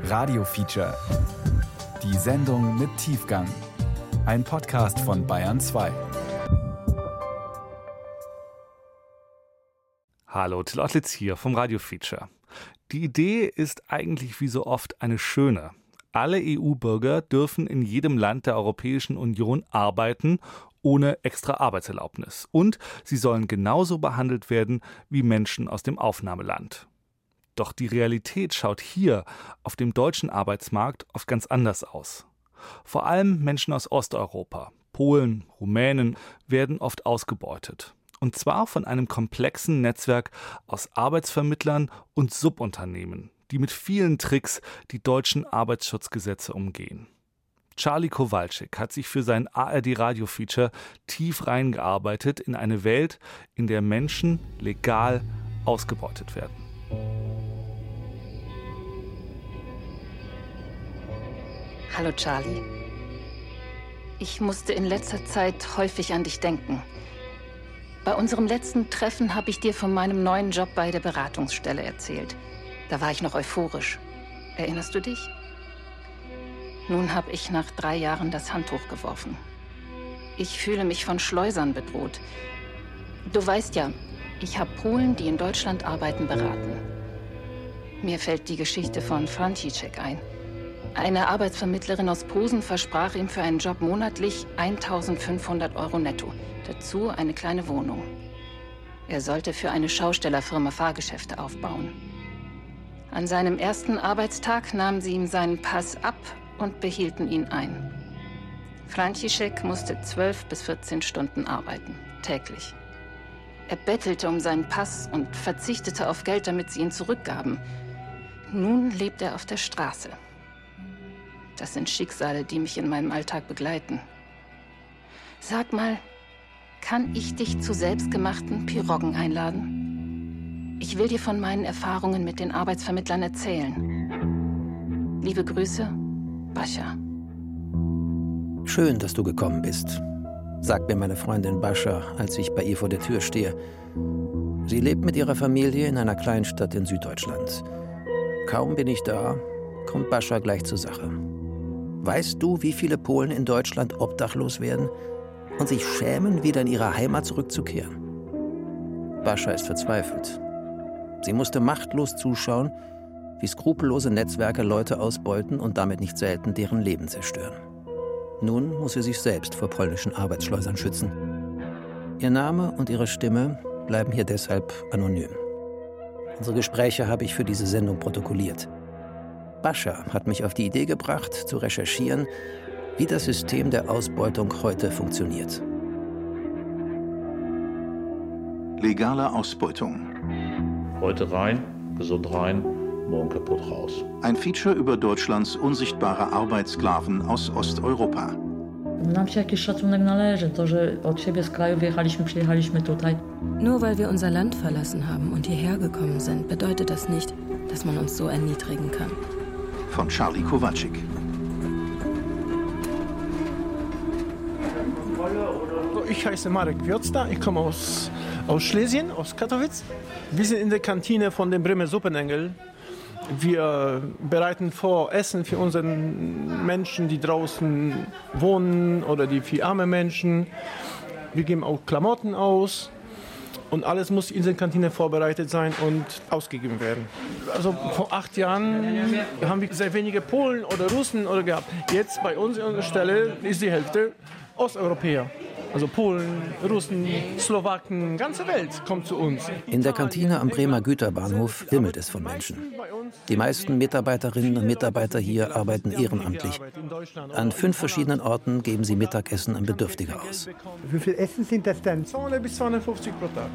Radio Feature. Die Sendung mit Tiefgang. Ein Podcast von Bayern 2. Hallo, Till Ottlitz hier vom Radio Feature. Die Idee ist eigentlich wie so oft eine schöne. Alle EU-Bürger dürfen in jedem Land der Europäischen Union arbeiten ohne extra Arbeitserlaubnis. Und sie sollen genauso behandelt werden wie Menschen aus dem Aufnahmeland. Doch die Realität schaut hier auf dem deutschen Arbeitsmarkt oft ganz anders aus. Vor allem Menschen aus Osteuropa, Polen, Rumänen werden oft ausgebeutet. Und zwar von einem komplexen Netzwerk aus Arbeitsvermittlern und Subunternehmen, die mit vielen Tricks die deutschen Arbeitsschutzgesetze umgehen. Charlie Kowalczyk hat sich für sein ARD-Radio-Feature tief reingearbeitet in eine Welt, in der Menschen legal ausgebeutet werden. Hallo Charlie. Ich musste in letzter Zeit häufig an dich denken. Bei unserem letzten Treffen habe ich dir von meinem neuen Job bei der Beratungsstelle erzählt. Da war ich noch euphorisch. Erinnerst du dich? Nun habe ich nach drei Jahren das Handtuch geworfen. Ich fühle mich von Schleusern bedroht. Du weißt ja, ich habe Polen, die in Deutschland arbeiten, beraten. Mir fällt die Geschichte von Franciszek ein. Eine Arbeitsvermittlerin aus Posen versprach ihm für einen Job monatlich 1500 Euro netto. Dazu eine kleine Wohnung. Er sollte für eine Schaustellerfirma Fahrgeschäfte aufbauen. An seinem ersten Arbeitstag nahmen sie ihm seinen Pass ab und behielten ihn ein. František musste 12 bis 14 Stunden arbeiten, täglich. Er bettelte um seinen Pass und verzichtete auf Geld, damit sie ihn zurückgaben. Nun lebt er auf der Straße. Das sind Schicksale, die mich in meinem Alltag begleiten. Sag mal, kann ich dich zu selbstgemachten Piroggen einladen? Ich will dir von meinen Erfahrungen mit den Arbeitsvermittlern erzählen. Liebe Grüße, Bascha. Schön, dass du gekommen bist, sagt mir meine Freundin Bascha, als ich bei ihr vor der Tür stehe. Sie lebt mit ihrer Familie in einer Kleinstadt in Süddeutschland. Kaum bin ich da, kommt Bascha gleich zur Sache. Weißt du, wie viele Polen in Deutschland obdachlos werden und sich schämen, wieder in ihre Heimat zurückzukehren? Bascha ist verzweifelt. Sie musste machtlos zuschauen, wie skrupellose Netzwerke Leute ausbeuten und damit nicht selten deren Leben zerstören. Nun muss sie sich selbst vor polnischen Arbeitsschleusern schützen. Ihr Name und ihre Stimme bleiben hier deshalb anonym. Unsere Gespräche habe ich für diese Sendung protokolliert. Bascha hat mich auf die Idee gebracht, zu recherchieren, wie das System der Ausbeutung heute funktioniert. Legale Ausbeutung. Heute rein, gesund rein, morgen kaputt raus. Ein Feature über Deutschlands unsichtbare Arbeitssklaven aus Osteuropa. Nam się jakiś szacunek należy. To, że od siebie z kraju wyjechaliśmy, przyjechaliśmy tutaj. Nur weil wir unser Land verlassen haben und hierher gekommen sind, bedeutet das nicht, dass man uns so erniedrigen kann. Von Charlie Kowalczyk. Ich heiße Marek Wiozda, ich komme aus, aus Schlesien, aus Katowice. Wir sind in der Kantine von dem Bremer Suppenengel. Wir bereiten vor Essen für unsere Menschen, die draußen wohnen oder die für arme Menschen. Wir geben auch Klamotten aus. Und alles muss in der Kantine vorbereitet sein und ausgegeben werden. Also vor acht Jahren haben wir sehr wenige Polen oder Russen oder gehabt. Jetzt bei uns an der Stelle ist die Hälfte Osteuropäer. Also Polen, Russen, Slowaken, ganze Welt kommt zu uns. In der Kantine am Bremer Güterbahnhof wimmelt es von Menschen. Die meisten Mitarbeiterinnen und Mitarbeiter hier arbeiten ehrenamtlich. An fünf verschiedenen Orten geben sie Mittagessen an Bedürftige aus. Wie viel Essen sind das denn? 200 bis 250 pro Tag.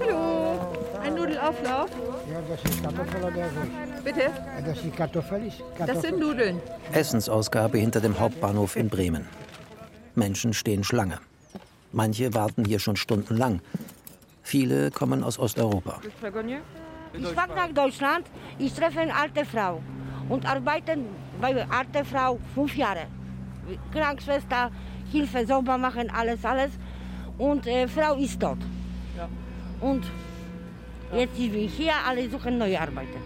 Hallo, ein Nudelauflauf? Ja, das ist Kartoffel oder nicht? Bitte? Das ist kartoffelig. Das sind Nudeln. Essensausgabe hinter dem Hauptbahnhof in Bremen. Menschen stehen Schlange. Manche warten hier schon stundenlang. Viele kommen aus Osteuropa. Ich fahre nach Deutschland, ich treffe eine alte Frau und arbeite bei alte Frau fünf Jahre. Krankenschwester, Hilfe, sauber machen, alles, alles. Und äh, Frau ist tot. Und jetzt sind wir hier, alle suchen neue Arbeiter.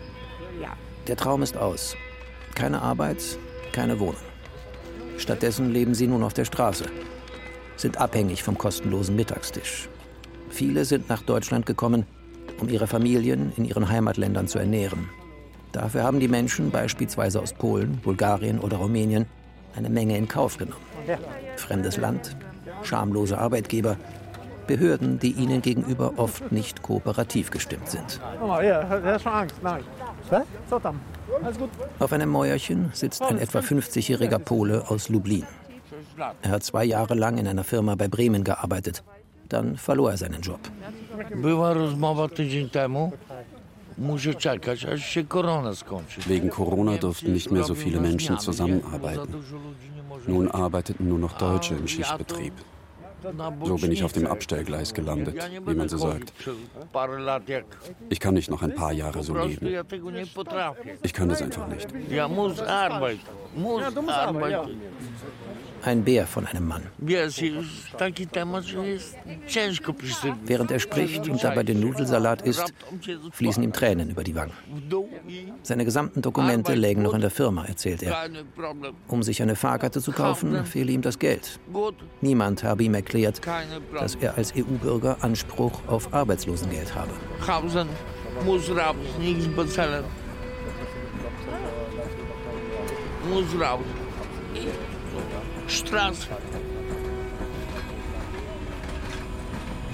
Der Traum ist aus. Keine Arbeit, keine Wohnung. Stattdessen leben sie nun auf der Straße, sind abhängig vom kostenlosen Mittagstisch. Viele sind nach Deutschland gekommen, um ihre Familien in ihren Heimatländern zu ernähren. Dafür haben die Menschen beispielsweise aus Polen, Bulgarien oder Rumänien eine Menge in Kauf genommen. Fremdes Land, schamlose Arbeitgeber, Behörden, die ihnen gegenüber oft nicht kooperativ gestimmt sind. Mama, ja, er hat schon Angst. Nein. Auf einem Mäuerchen sitzt ein etwa 50-jähriger Pole aus Lublin. Er hat zwei Jahre lang in einer Firma bei Bremen gearbeitet. Dann verlor er seinen Job. Wegen Corona durften nicht mehr so viele Menschen zusammenarbeiten. Nun arbeiteten nur noch Deutsche im Schichtbetrieb. So bin ich auf dem Abstellgleis gelandet, wie man so sagt. Ich kann nicht noch ein paar Jahre so leben. Ich kann das einfach nicht. Ja muss arbeiten. Muss arbeiten. Ein Bär von einem Mann. Während er spricht und dabei den Nudelsalat isst, fließen ihm Tränen über die Wangen. Seine gesamten Dokumente lägen noch in der Firma, erzählt er. Um sich eine Fahrkarte zu kaufen, fehle ihm das Geld. Niemand habe ihm erklärt, dass er als EU-Bürger Anspruch auf Arbeitslosengeld habe. Muss raus, nichts bezahlen. Muss raus. Straße.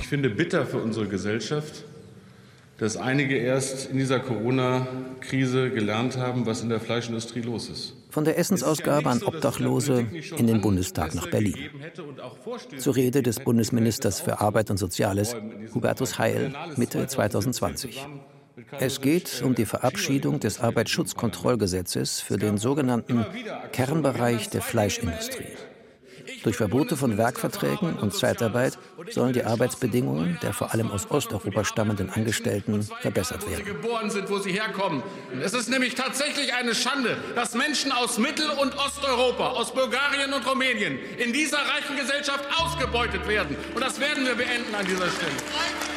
Ich finde bitter für unsere Gesellschaft, dass einige erst in dieser Corona-Krise gelernt haben, was in der Fleischindustrie los ist. Von der Essensausgabe an Obdachlose in den Bundestag nach Berlin. Zur Rede des Bundesministers für Arbeit und Soziales, Hubertus Heil, Mitte 2020. Es geht um die Verabschiedung des Arbeitsschutzkontrollgesetzes für den sogenannten Kernbereich der Fleischindustrie. Durch Verbote von Werkverträgen und Zeitarbeit sollen die Arbeitsbedingungen der vor allem aus Osteuropa stammenden Angestellten verbessert werden. geboren sind, wo sie herkommen. Es ist nämlich tatsächlich eine Schande, dass Menschen aus Mittel- und Osteuropa, aus Bulgarien und Rumänien in dieser reichen Gesellschaft ausgebeutet werden. Und das werden wir beenden an dieser Stelle.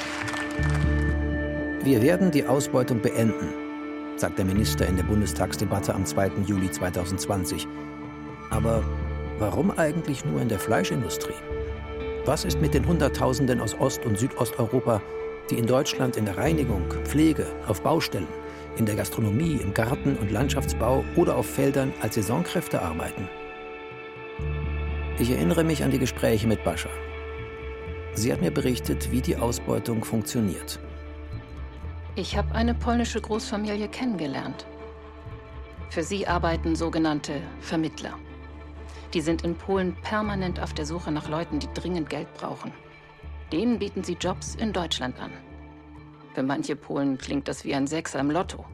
Wir werden die Ausbeutung beenden, sagt der Minister in der Bundestagsdebatte am 2. Juli 2020. Aber warum eigentlich nur in der Fleischindustrie? Was ist mit den Hunderttausenden aus Ost- und Südosteuropa, die in Deutschland in der Reinigung, Pflege, auf Baustellen, in der Gastronomie, im Garten- und Landschaftsbau oder auf Feldern als Saisonkräfte arbeiten? Ich erinnere mich an die Gespräche mit Bascha. Sie hat mir berichtet, wie die Ausbeutung funktioniert. Ich habe eine polnische Großfamilie kennengelernt. Für sie arbeiten sogenannte Vermittler. Die sind in Polen permanent auf der Suche nach Leuten, die dringend Geld brauchen. Denen bieten sie Jobs in Deutschland an. Für manche Polen klingt das wie ein Sechser im Lotto.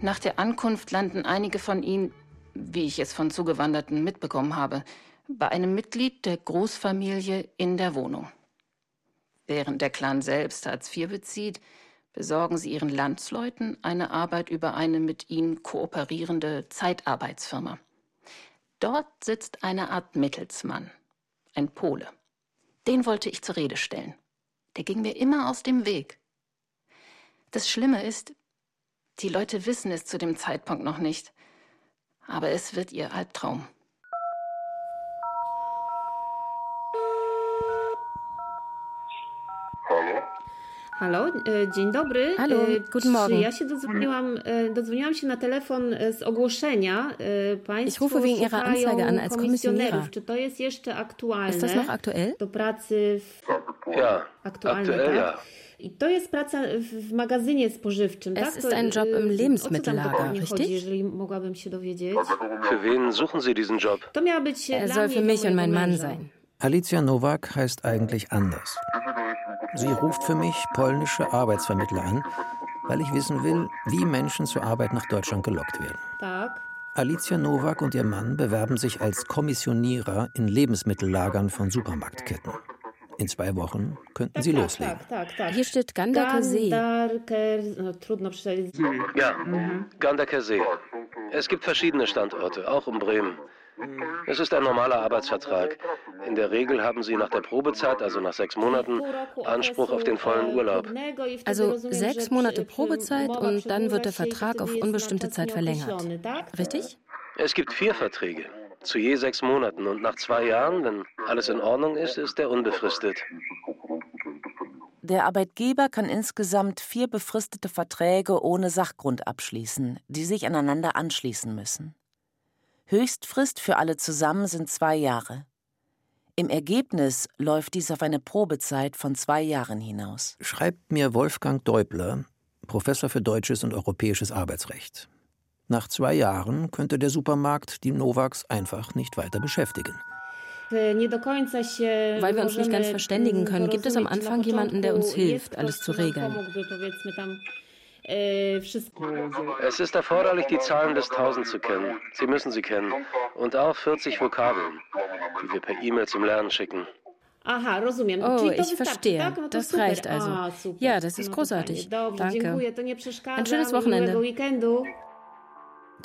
Nach der Ankunft landen einige von ihnen, wie ich es von Zugewanderten mitbekommen habe, bei einem Mitglied der Großfamilie in der Wohnung. Während der Clan selbst Hartz IV bezieht, besorgen sie ihren Landsleuten eine Arbeit über eine mit ihnen kooperierende Zeitarbeitsfirma. Dort sitzt eine Art Mittelsmann, ein Pole. Den wollte ich zur Rede stellen. Der ging mir immer aus dem Weg. Das Schlimme ist, die Leute wissen es zu dem Zeitpunkt noch nicht, aber es wird ihr Albtraum. Halo, e, dzień dobry. Hallo, E, guten czy Morgen. Ja się dodzwoniłam, e, dodzwoniłam się na telefon z ogłoszenia. Państwo Ich rufe wegen Ihrer szukają Anzeige an als komisjonerów. Kommissionärer. Czy to jest jeszcze aktualne? Ist das noch aktuell? Do pracy w... Ja, aktualne, aktuell tak? ja. I to jest praca w magazynie spożywczym, Es tak? ist To, ein Job im Lebensmittellager, richtig? chodzi, jeżeli mogłabym się dowiedzieć? Für wen suchen Sie diesen Job? To miała być Er dla soll für mich und mein Mann sein. Alicja Nowak heißt eigentlich anders. Sie ruft für mich polnische Arbeitsvermittler an, weil ich wissen will, wie Menschen zur Arbeit nach Deutschland gelockt werden. Tak. Alicia Nowak und ihr Mann bewerben sich als Kommissionierer in Lebensmittellagern von Supermarktketten. In zwei Wochen könnten sie loslegen. Hier steht Gandaker See. Ja, Gandaker See. Es gibt verschiedene Standorte, auch um Bremen. Es ist ein normaler Arbeitsvertrag. In der Regel haben Sie nach der Probezeit, also nach sechs Monaten, Anspruch auf den vollen Urlaub. Also sechs Monate Probezeit und dann wird der Vertrag auf unbestimmte Zeit verlängert. Richtig? Es gibt vier Verträge. Zu je sechs Monaten und nach zwei Jahren, wenn alles in Ordnung ist, ist er unbefristet. Der Arbeitgeber kann insgesamt vier befristete Verträge ohne Sachgrund abschließen, die sich aneinander anschließen müssen. Höchstfrist für alle zusammen sind zwei Jahre. Im Ergebnis läuft dies auf eine Probezeit von zwei Jahren hinaus. Schreibt mir Wolfgang Deubler, Professor für deutsches und europäisches Arbeitsrecht. Nach zwei Jahren könnte der Supermarkt die Novaks einfach nicht weiter beschäftigen. Weil wir uns nicht ganz verständigen können, gibt es am Anfang jemanden, der uns hilft, alles zu regeln. Es ist erforderlich, die Zahlen des Tausend zu kennen. Sie müssen sie kennen. Und auch 40 Vokabeln, die wir per E-Mail zum Lernen schicken. Oh, ich verstehe. Das reicht also. Ja, das ist großartig. Danke. Ein schönes Wochenende.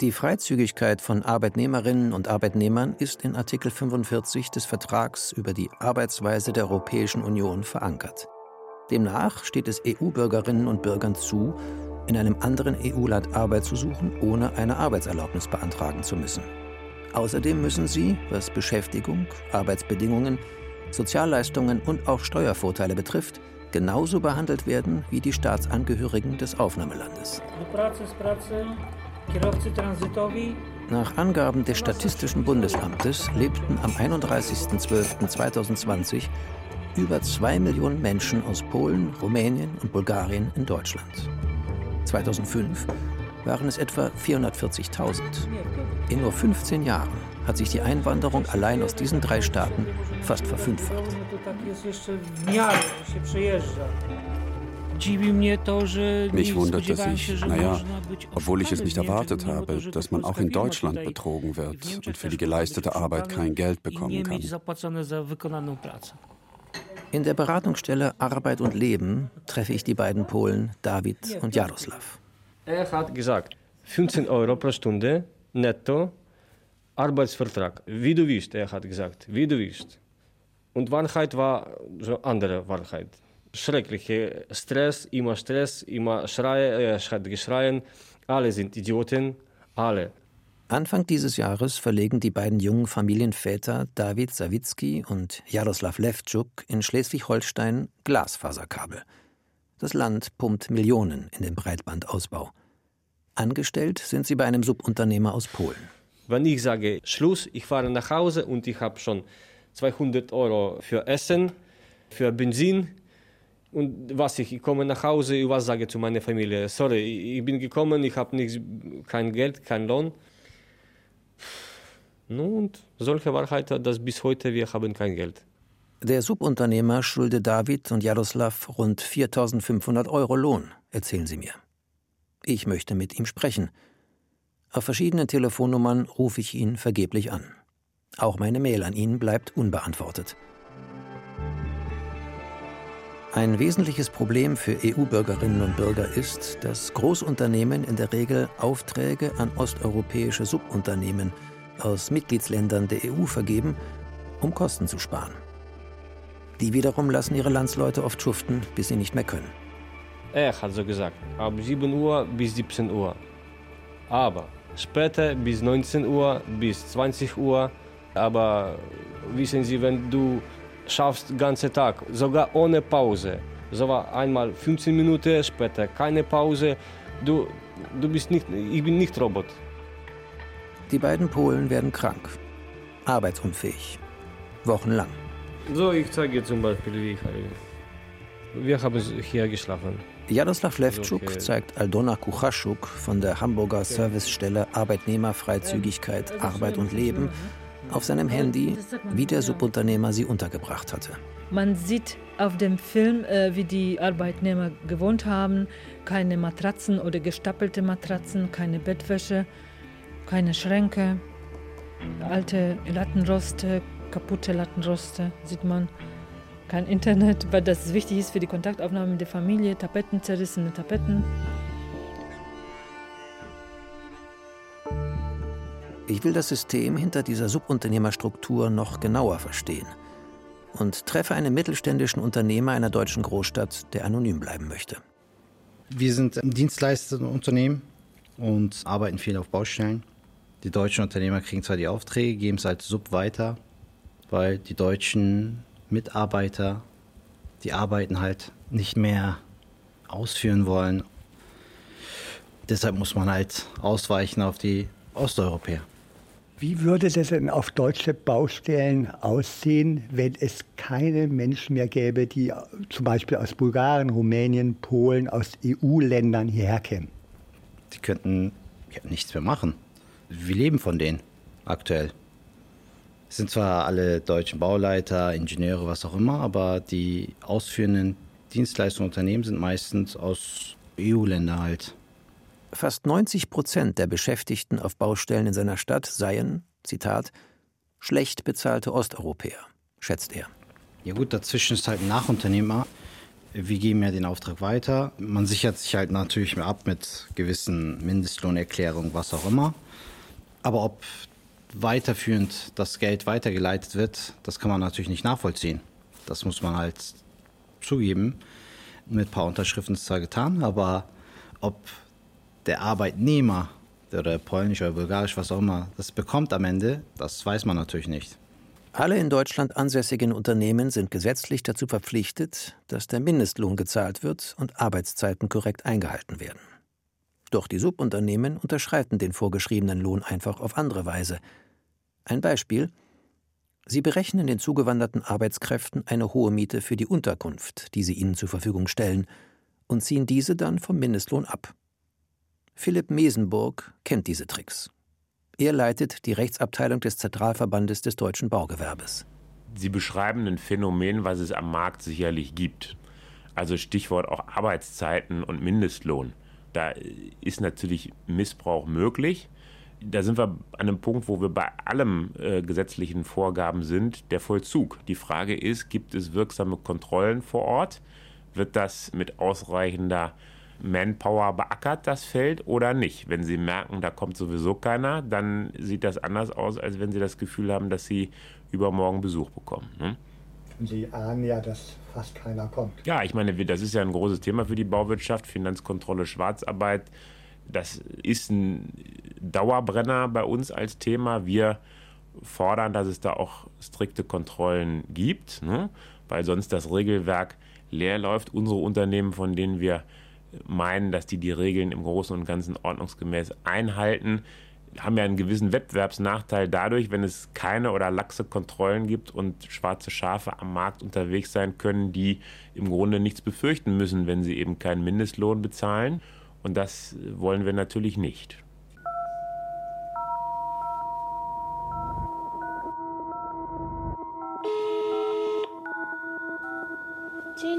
Die Freizügigkeit von Arbeitnehmerinnen und Arbeitnehmern ist in Artikel 45 des Vertrags über die Arbeitsweise der Europäischen Union verankert. Demnach steht es EU-Bürgerinnen und Bürgern zu, in einem anderen EU-Land Arbeit zu suchen, ohne eine Arbeitserlaubnis beantragen zu müssen. Außerdem müssen sie, was Beschäftigung, Arbeitsbedingungen, Sozialleistungen und auch Steuervorteile betrifft, genauso behandelt werden wie die Staatsangehörigen des Aufnahmelandes. Nach Angaben des Statistischen Bundesamtes lebten am 31.12.2020 über zwei Millionen Menschen aus Polen, Rumänien und Bulgarien in Deutschland. 2005 waren es etwa 440.000. In nur 15 Jahren hat sich die Einwanderung allein aus diesen drei Staaten fast verfünffacht. Mich wundert, dass ich, naja, obwohl ich es nicht erwartet habe, dass man auch in Deutschland betrogen wird und für die geleistete Arbeit kein Geld bekommen kann. In der Beratungsstelle Arbeit und Leben treffe ich die beiden Polen David und Jaroslav. Er hat gesagt, 15 Euro pro Stunde netto Arbeitsvertrag. Wie du willst, er hat gesagt, wie du willst. Und Wahrheit war so andere Wahrheit schreckliche Stress, immer Stress, immer Schreie, er hat geschreien. Alle sind Idioten, alle. Anfang dieses Jahres verlegen die beiden jungen Familienväter David Sawicki und Jaroslav Levtschuk in Schleswig-Holstein Glasfaserkabel. Das Land pumpt Millionen in den Breitbandausbau. Angestellt sind sie bei einem Subunternehmer aus Polen. Wenn ich sage Schluss, ich fahre nach Hause und ich habe schon 200 Euro für Essen, für Benzin, und was ich, ich komme nach Hause, ich was sage zu meiner Familie, sorry, ich bin gekommen, ich habe kein Geld, kein Lohn. Nun, solche Wahrheit, dass bis heute wir haben kein Geld. Der Subunternehmer schuldet David und Jaroslav rund 4.500 Euro Lohn, erzählen sie mir. Ich möchte mit ihm sprechen. Auf verschiedenen Telefonnummern rufe ich ihn vergeblich an. Auch meine Mail an ihn bleibt unbeantwortet. Ein wesentliches Problem für EU-Bürgerinnen und Bürger ist, dass Großunternehmen in der Regel Aufträge an osteuropäische Subunternehmen aus Mitgliedsländern der EU vergeben, um Kosten zu sparen. Die wiederum lassen ihre Landsleute oft schuften, bis sie nicht mehr können. Er hat so gesagt, ab 7 Uhr bis 17 Uhr. Aber später bis 19 Uhr, bis 20 Uhr. Aber wissen Sie, wenn du schaffst den ganzen Tag, sogar ohne Pause. So war einmal 15 Minuten, später keine Pause. Du, du bist nicht, ich bin nicht Robot. Die beiden Polen werden krank, arbeitsunfähig, wochenlang. So, ich zeige zum Beispiel, wie ich Wir haben hier geschlafen. Jaroslav Levtschuk okay. zeigt Aldona Kuchaschuk von der Hamburger Servicestelle Arbeitnehmerfreizügigkeit, Arbeit und Leben auf seinem Handy, wie der Subunternehmer sie untergebracht hatte. Man sieht auf dem Film, äh, wie die Arbeitnehmer gewohnt haben. Keine Matratzen oder gestapelte Matratzen, keine Bettwäsche, keine Schränke, alte Lattenroste, kaputte Lattenroste sieht man. Kein Internet, weil das wichtig ist für die Kontaktaufnahme mit der Familie, Tapetten, zerrissene Tapetten. Ich will das System hinter dieser Subunternehmerstruktur noch genauer verstehen und treffe einen mittelständischen Unternehmer einer deutschen Großstadt, der anonym bleiben möchte. Wir sind ein Dienstleisterunternehmen und arbeiten viel auf Baustellen. Die deutschen Unternehmer kriegen zwar die Aufträge, geben es als Sub weiter, weil die deutschen Mitarbeiter die Arbeiten halt nicht mehr ausführen wollen. Deshalb muss man halt ausweichen auf die Osteuropäer. Wie würde das denn auf deutsche Baustellen aussehen, wenn es keine Menschen mehr gäbe, die zum Beispiel aus Bulgarien, Rumänien, Polen, aus EU-Ländern hierher kämen? Die könnten ja, nichts mehr machen. Wir leben von denen aktuell. Es sind zwar alle deutschen Bauleiter, Ingenieure, was auch immer, aber die ausführenden Dienstleistungsunternehmen sind meistens aus EU-Ländern halt. Fast 90 Prozent der Beschäftigten auf Baustellen in seiner Stadt seien, Zitat, schlecht bezahlte Osteuropäer, schätzt er. Ja gut, dazwischen ist halt ein Nachunternehmer. Wir geben ja den Auftrag weiter. Man sichert sich halt natürlich ab mit gewissen Mindestlohnerklärungen, was auch immer. Aber ob weiterführend das Geld weitergeleitet wird, das kann man natürlich nicht nachvollziehen. Das muss man halt zugeben. Mit ein paar Unterschriften ist zwar getan, aber ob der Arbeitnehmer oder polnisch oder bulgarisch, was auch immer, das bekommt am Ende, das weiß man natürlich nicht. Alle in Deutschland ansässigen Unternehmen sind gesetzlich dazu verpflichtet, dass der Mindestlohn gezahlt wird und Arbeitszeiten korrekt eingehalten werden. Doch die Subunternehmen unterschreiten den vorgeschriebenen Lohn einfach auf andere Weise. Ein Beispiel Sie berechnen den zugewanderten Arbeitskräften eine hohe Miete für die Unterkunft, die sie ihnen zur Verfügung stellen, und ziehen diese dann vom Mindestlohn ab. Philipp Mesenburg kennt diese Tricks. Er leitet die Rechtsabteilung des Zentralverbandes des deutschen Baugewerbes. Sie beschreiben ein Phänomen, was es am Markt sicherlich gibt. Also Stichwort auch Arbeitszeiten und Mindestlohn. Da ist natürlich Missbrauch möglich. Da sind wir an einem Punkt, wo wir bei allem äh, gesetzlichen Vorgaben sind, der Vollzug. Die Frage ist, gibt es wirksame Kontrollen vor Ort? Wird das mit ausreichender Manpower beackert, das Feld, oder nicht? Wenn Sie merken, da kommt sowieso keiner, dann sieht das anders aus, als wenn Sie das Gefühl haben, dass Sie übermorgen Besuch bekommen. Ne? Sie ahnen ja, dass fast keiner kommt. Ja, ich meine, das ist ja ein großes Thema für die Bauwirtschaft, Finanzkontrolle, Schwarzarbeit. Das ist ein Dauerbrenner bei uns als Thema. Wir fordern, dass es da auch strikte Kontrollen gibt, ne? weil sonst das Regelwerk leer läuft. Unsere Unternehmen, von denen wir meinen, dass die die Regeln im Großen und Ganzen ordnungsgemäß einhalten, haben ja einen gewissen Wettbewerbsnachteil dadurch, wenn es keine oder laxe Kontrollen gibt und schwarze Schafe am Markt unterwegs sein können, die im Grunde nichts befürchten müssen, wenn sie eben keinen Mindestlohn bezahlen. Und das wollen wir natürlich nicht.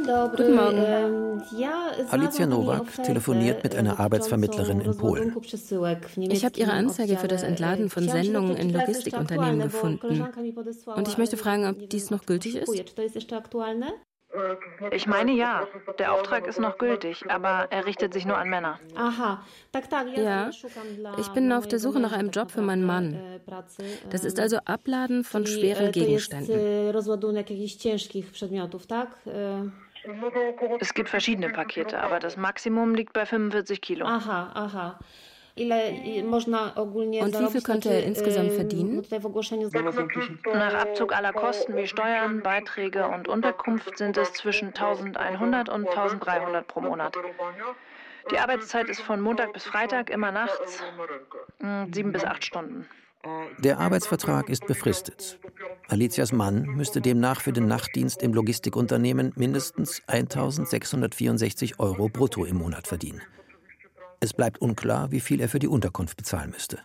Guten Morgen. Alicia Nowak telefoniert mit einer Arbeitsvermittlerin in Polen. Ich habe Ihre Anzeige für das Entladen von Sendungen in Logistikunternehmen gefunden. Und ich möchte fragen, ob dies noch gültig ist? Ich meine ja, der Auftrag ist noch gültig, aber er richtet sich nur an Männer. Ja, ich bin auf der Suche nach einem Job für meinen Mann. Das ist also Abladen von schweren Gegenständen. Es gibt verschiedene Pakete, aber das Maximum liegt bei 45 Kilo. Aha, aha. Und wie viel könnte er insgesamt verdienen? Nach Abzug aller Kosten wie Steuern, Beiträge und Unterkunft sind es zwischen 1100 und 1300 pro Monat. Die Arbeitszeit ist von Montag bis Freitag immer nachts, hm, sieben bis acht Stunden. Der Arbeitsvertrag ist befristet. Alicias Mann müsste demnach für den Nachtdienst im Logistikunternehmen mindestens 1664 Euro brutto im Monat verdienen. Es bleibt unklar, wie viel er für die Unterkunft bezahlen müsste.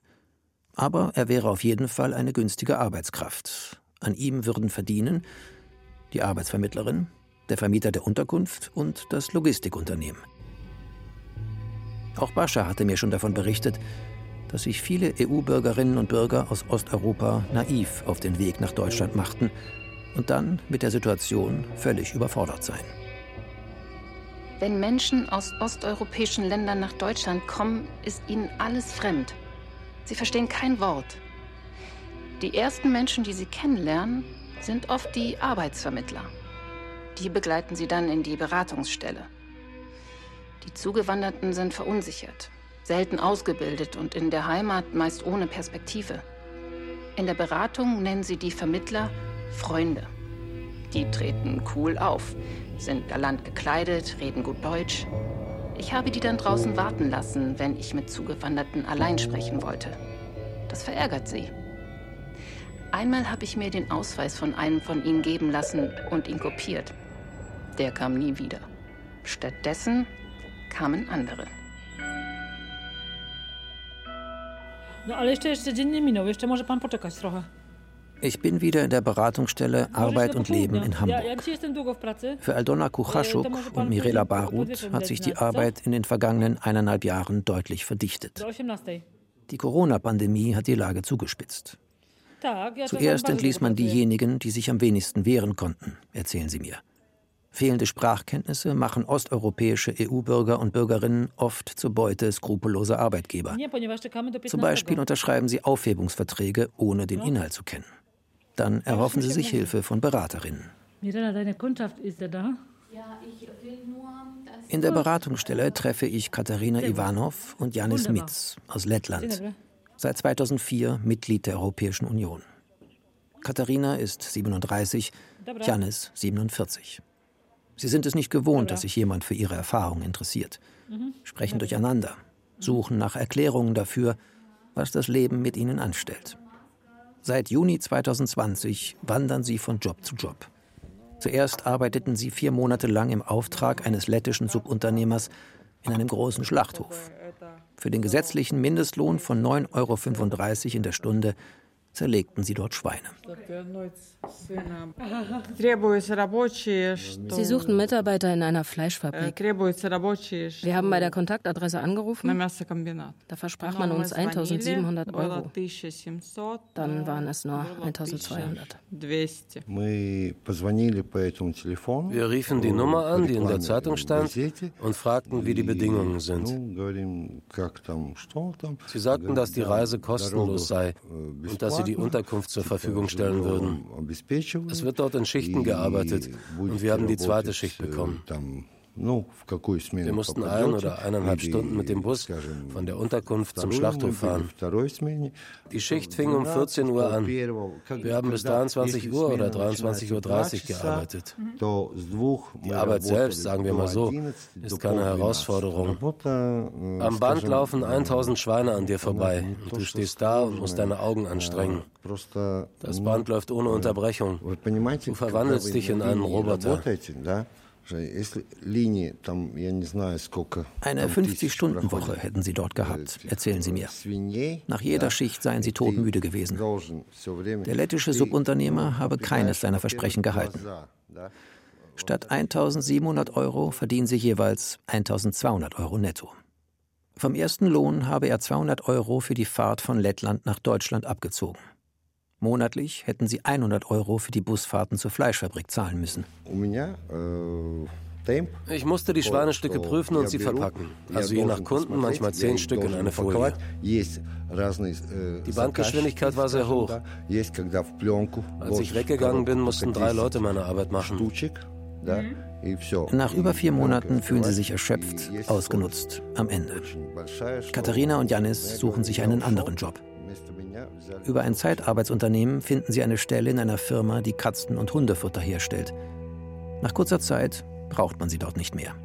Aber er wäre auf jeden Fall eine günstige Arbeitskraft. An ihm würden verdienen die Arbeitsvermittlerin, der Vermieter der Unterkunft und das Logistikunternehmen. Auch Bascha hatte mir schon davon berichtet, dass sich viele EU-Bürgerinnen und Bürger aus Osteuropa naiv auf den Weg nach Deutschland machten und dann mit der Situation völlig überfordert seien. Wenn Menschen aus osteuropäischen Ländern nach Deutschland kommen, ist ihnen alles fremd. Sie verstehen kein Wort. Die ersten Menschen, die sie kennenlernen, sind oft die Arbeitsvermittler. Die begleiten sie dann in die Beratungsstelle. Die Zugewanderten sind verunsichert, selten ausgebildet und in der Heimat meist ohne Perspektive. In der Beratung nennen sie die Vermittler Freunde. Die treten cool auf, sind galant gekleidet, reden gut Deutsch. Ich habe die dann draußen warten lassen, wenn ich mit Zugewanderten allein sprechen wollte. Das verärgert sie. Einmal habe ich mir den Ausweis von einem von ihnen geben lassen und ihn kopiert. Der kam nie wieder. Stattdessen kamen andere. No ale jeszcze, jeszcze dzień nie minął, jeszcze może pan poczekać trochę. Ich bin wieder in der Beratungsstelle Arbeit und Leben in Hamburg. Für Aldona Kuchaschuk und Mirela Barut hat sich die Arbeit in den vergangenen eineinhalb Jahren deutlich verdichtet. Die Corona-Pandemie hat die Lage zugespitzt. Zuerst entließ man diejenigen, die sich am wenigsten wehren konnten, erzählen sie mir. Fehlende Sprachkenntnisse machen osteuropäische EU-Bürger und Bürgerinnen oft zur Beute skrupelloser Arbeitgeber. Zum Beispiel unterschreiben sie Aufhebungsverträge, ohne den Inhalt zu kennen. Dann erhoffen sie sich Hilfe von Beraterinnen. Mirella, deine Kundschaft ist er da? In der Beratungsstelle treffe ich Katharina Ivanov und Janis Mitz aus Lettland. Seit 2004 Mitglied der Europäischen Union. Katharina ist 37, Janis 47. Sie sind es nicht gewohnt, dass sich jemand für ihre Erfahrungen interessiert. Mhm. Sprechen durcheinander, suchen nach Erklärungen dafür, was das Leben mit ihnen anstellt. Seit Juni 2020 wandern sie von Job zu Job. Zuerst arbeiteten sie vier Monate lang im Auftrag eines lettischen Subunternehmers in einem großen Schlachthof. Für den gesetzlichen Mindestlohn von 9,35 Euro in der Stunde zerlegten sie dort Schweine. Sie suchten Mitarbeiter in einer Fleischfabrik. Wir haben bei der Kontaktadresse angerufen. Da versprach man uns 1700 Euro. Dann waren es nur 1200. Wir riefen die Nummer an, die in der Zeitung stand, und fragten, wie die Bedingungen sind. Sie sagten, dass die Reise kostenlos sei und dass sie die Unterkunft zur Verfügung stellen würden. Es wird dort in Schichten gearbeitet und wir haben die zweite Schicht bekommen. Wir mussten ein oder eineinhalb Stunden mit dem Bus von der Unterkunft zum Schlachthof fahren. Die Schicht fing um 14 Uhr an. Wir haben bis 23 Uhr oder 23.30 Uhr gearbeitet. Die Arbeit selbst, sagen wir mal so, ist keine Herausforderung. Am Band laufen 1000 Schweine an dir vorbei und du stehst da und musst deine Augen anstrengen. Das Band läuft ohne Unterbrechung. Du verwandelst dich in einen Roboter. Eine 50-Stunden-Woche hätten sie dort gehabt, erzählen sie mir. Nach jeder Schicht seien sie todmüde gewesen. Der lettische Subunternehmer habe keines seiner Versprechen gehalten. Statt 1700 Euro verdienen sie jeweils 1200 Euro netto. Vom ersten Lohn habe er 200 Euro für die Fahrt von Lettland nach Deutschland abgezogen. Monatlich hätten sie 100 Euro für die Busfahrten zur Fleischfabrik zahlen müssen. Ich musste die Schweinestücke prüfen und sie verpacken. Also je nach Kunden manchmal zehn Stück in eine Folie. Die Bandgeschwindigkeit war sehr hoch. Als ich weggegangen bin, mussten drei Leute meine Arbeit machen. Nach über vier Monaten fühlen sie sich erschöpft, ausgenutzt, am Ende. Katharina und Janis suchen sich einen anderen Job. Über ein Zeitarbeitsunternehmen finden sie eine Stelle in einer Firma, die Katzen- und Hundefutter herstellt. Nach kurzer Zeit braucht man sie dort nicht mehr.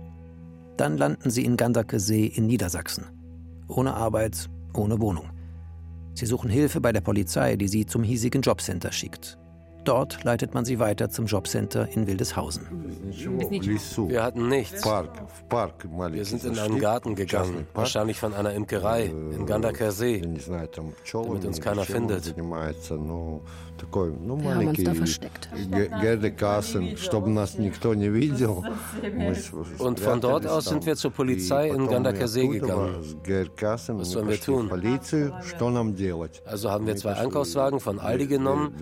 Dann landen sie in Gandake See in Niedersachsen. Ohne Arbeit, ohne Wohnung. Sie suchen Hilfe bei der Polizei, die sie zum hiesigen Jobcenter schickt. Dort leitet man sie weiter zum Jobcenter in Wildeshausen. Wir hatten nichts. Wir sind in einen Garten gegangen, wahrscheinlich von einer Imkerei in Gandaker See, damit uns keiner findet. Wir haben uns da versteckt. Und von dort aus sind wir zur Polizei in Gandaker See gegangen. Was sollen wir tun? Also haben wir zwei Einkaufswagen von Aldi genommen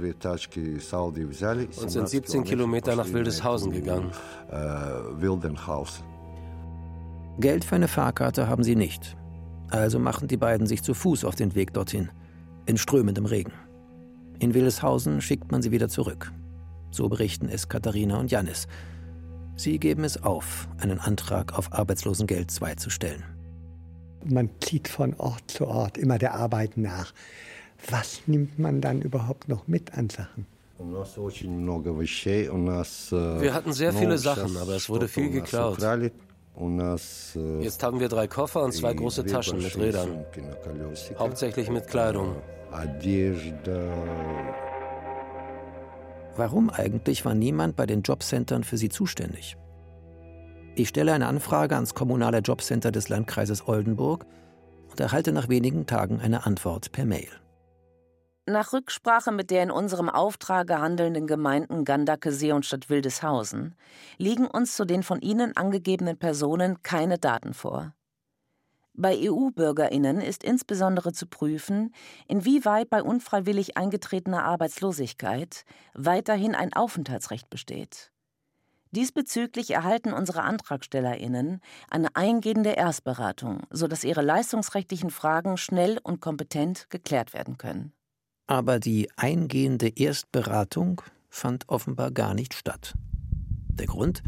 und sind 17 Kilometer nach Wildeshausen gegangen. Geld für eine Fahrkarte haben sie nicht. Also machen die beiden sich zu Fuß auf den Weg dorthin, in strömendem Regen. In Willeshausen schickt man sie wieder zurück. So berichten es Katharina und Janis. Sie geben es auf, einen Antrag auf Arbeitslosengeld II zu stellen. Man zieht von Ort zu Ort immer der Arbeit nach. Was nimmt man dann überhaupt noch mit an Sachen? Wir hatten sehr viele Sachen, aber es wurde viel geklaut. Jetzt haben wir drei Koffer und zwei große Taschen mit Rädern. Hauptsächlich mit Kleidung. Warum eigentlich war niemand bei den Jobcentern für sie zuständig? Ich stelle eine Anfrage ans kommunale Jobcenter des Landkreises Oldenburg und erhalte nach wenigen Tagen eine Antwort per Mail. Nach Rücksprache mit der in unserem Auftrag handelnden Gemeinden Gandakesee und Stadt Wildeshausen liegen uns zu den von Ihnen angegebenen Personen keine Daten vor. Bei EU-BürgerInnen ist insbesondere zu prüfen, inwieweit bei unfreiwillig eingetretener Arbeitslosigkeit weiterhin ein Aufenthaltsrecht besteht. Diesbezüglich erhalten unsere AntragstellerInnen eine eingehende Erstberatung, sodass ihre leistungsrechtlichen Fragen schnell und kompetent geklärt werden können. Aber die eingehende Erstberatung fand offenbar gar nicht statt. Der Grund?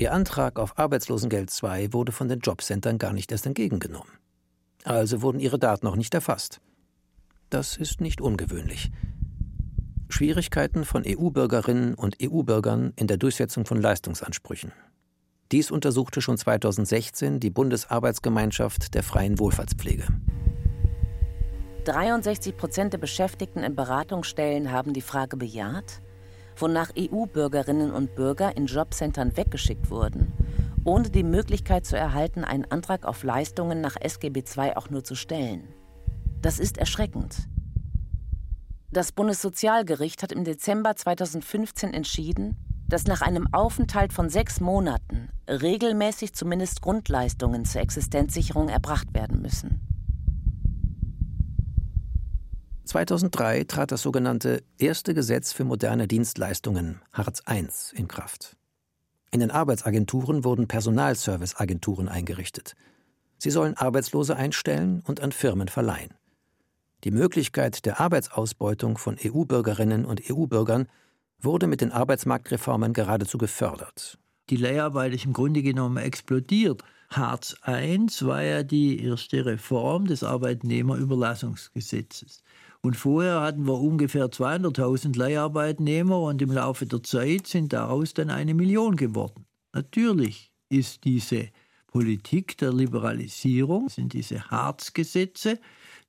Ihr Antrag auf Arbeitslosengeld II wurde von den Jobcentern gar nicht erst entgegengenommen. Also wurden ihre Daten auch nicht erfasst. Das ist nicht ungewöhnlich. Schwierigkeiten von EU-Bürgerinnen und EU-Bürgern in der Durchsetzung von Leistungsansprüchen. Dies untersuchte schon 2016 die Bundesarbeitsgemeinschaft der freien Wohlfahrtspflege. 63 Prozent der Beschäftigten in Beratungsstellen haben die Frage bejaht, wonach EU-Bürgerinnen und Bürger in Jobcentern weggeschickt wurden, ohne die Möglichkeit zu erhalten, einen Antrag auf Leistungen nach SGB II auch nur zu stellen. Das ist erschreckend. Das Bundessozialgericht hat im Dezember 2015 entschieden, dass nach einem Aufenthalt von sechs Monaten regelmäßig zumindest Grundleistungen zur Existenzsicherung erbracht werden müssen. 2003 trat das sogenannte Erste Gesetz für moderne Dienstleistungen, Hartz I, in Kraft. In den Arbeitsagenturen wurden Personalserviceagenturen eingerichtet. Sie sollen Arbeitslose einstellen und an Firmen verleihen. Die Möglichkeit der Arbeitsausbeutung von EU-Bürgerinnen und EU-Bürgern wurde mit den Arbeitsmarktreformen geradezu gefördert. Die Leiharbeit ist im Grunde genommen explodiert. Hartz I war ja die erste Reform des Arbeitnehmerüberlassungsgesetzes. Und vorher hatten wir ungefähr 200.000 Leiharbeitnehmer und im Laufe der Zeit sind daraus dann eine Million geworden. Natürlich ist diese Politik der Liberalisierung, sind diese Harz-Gesetze,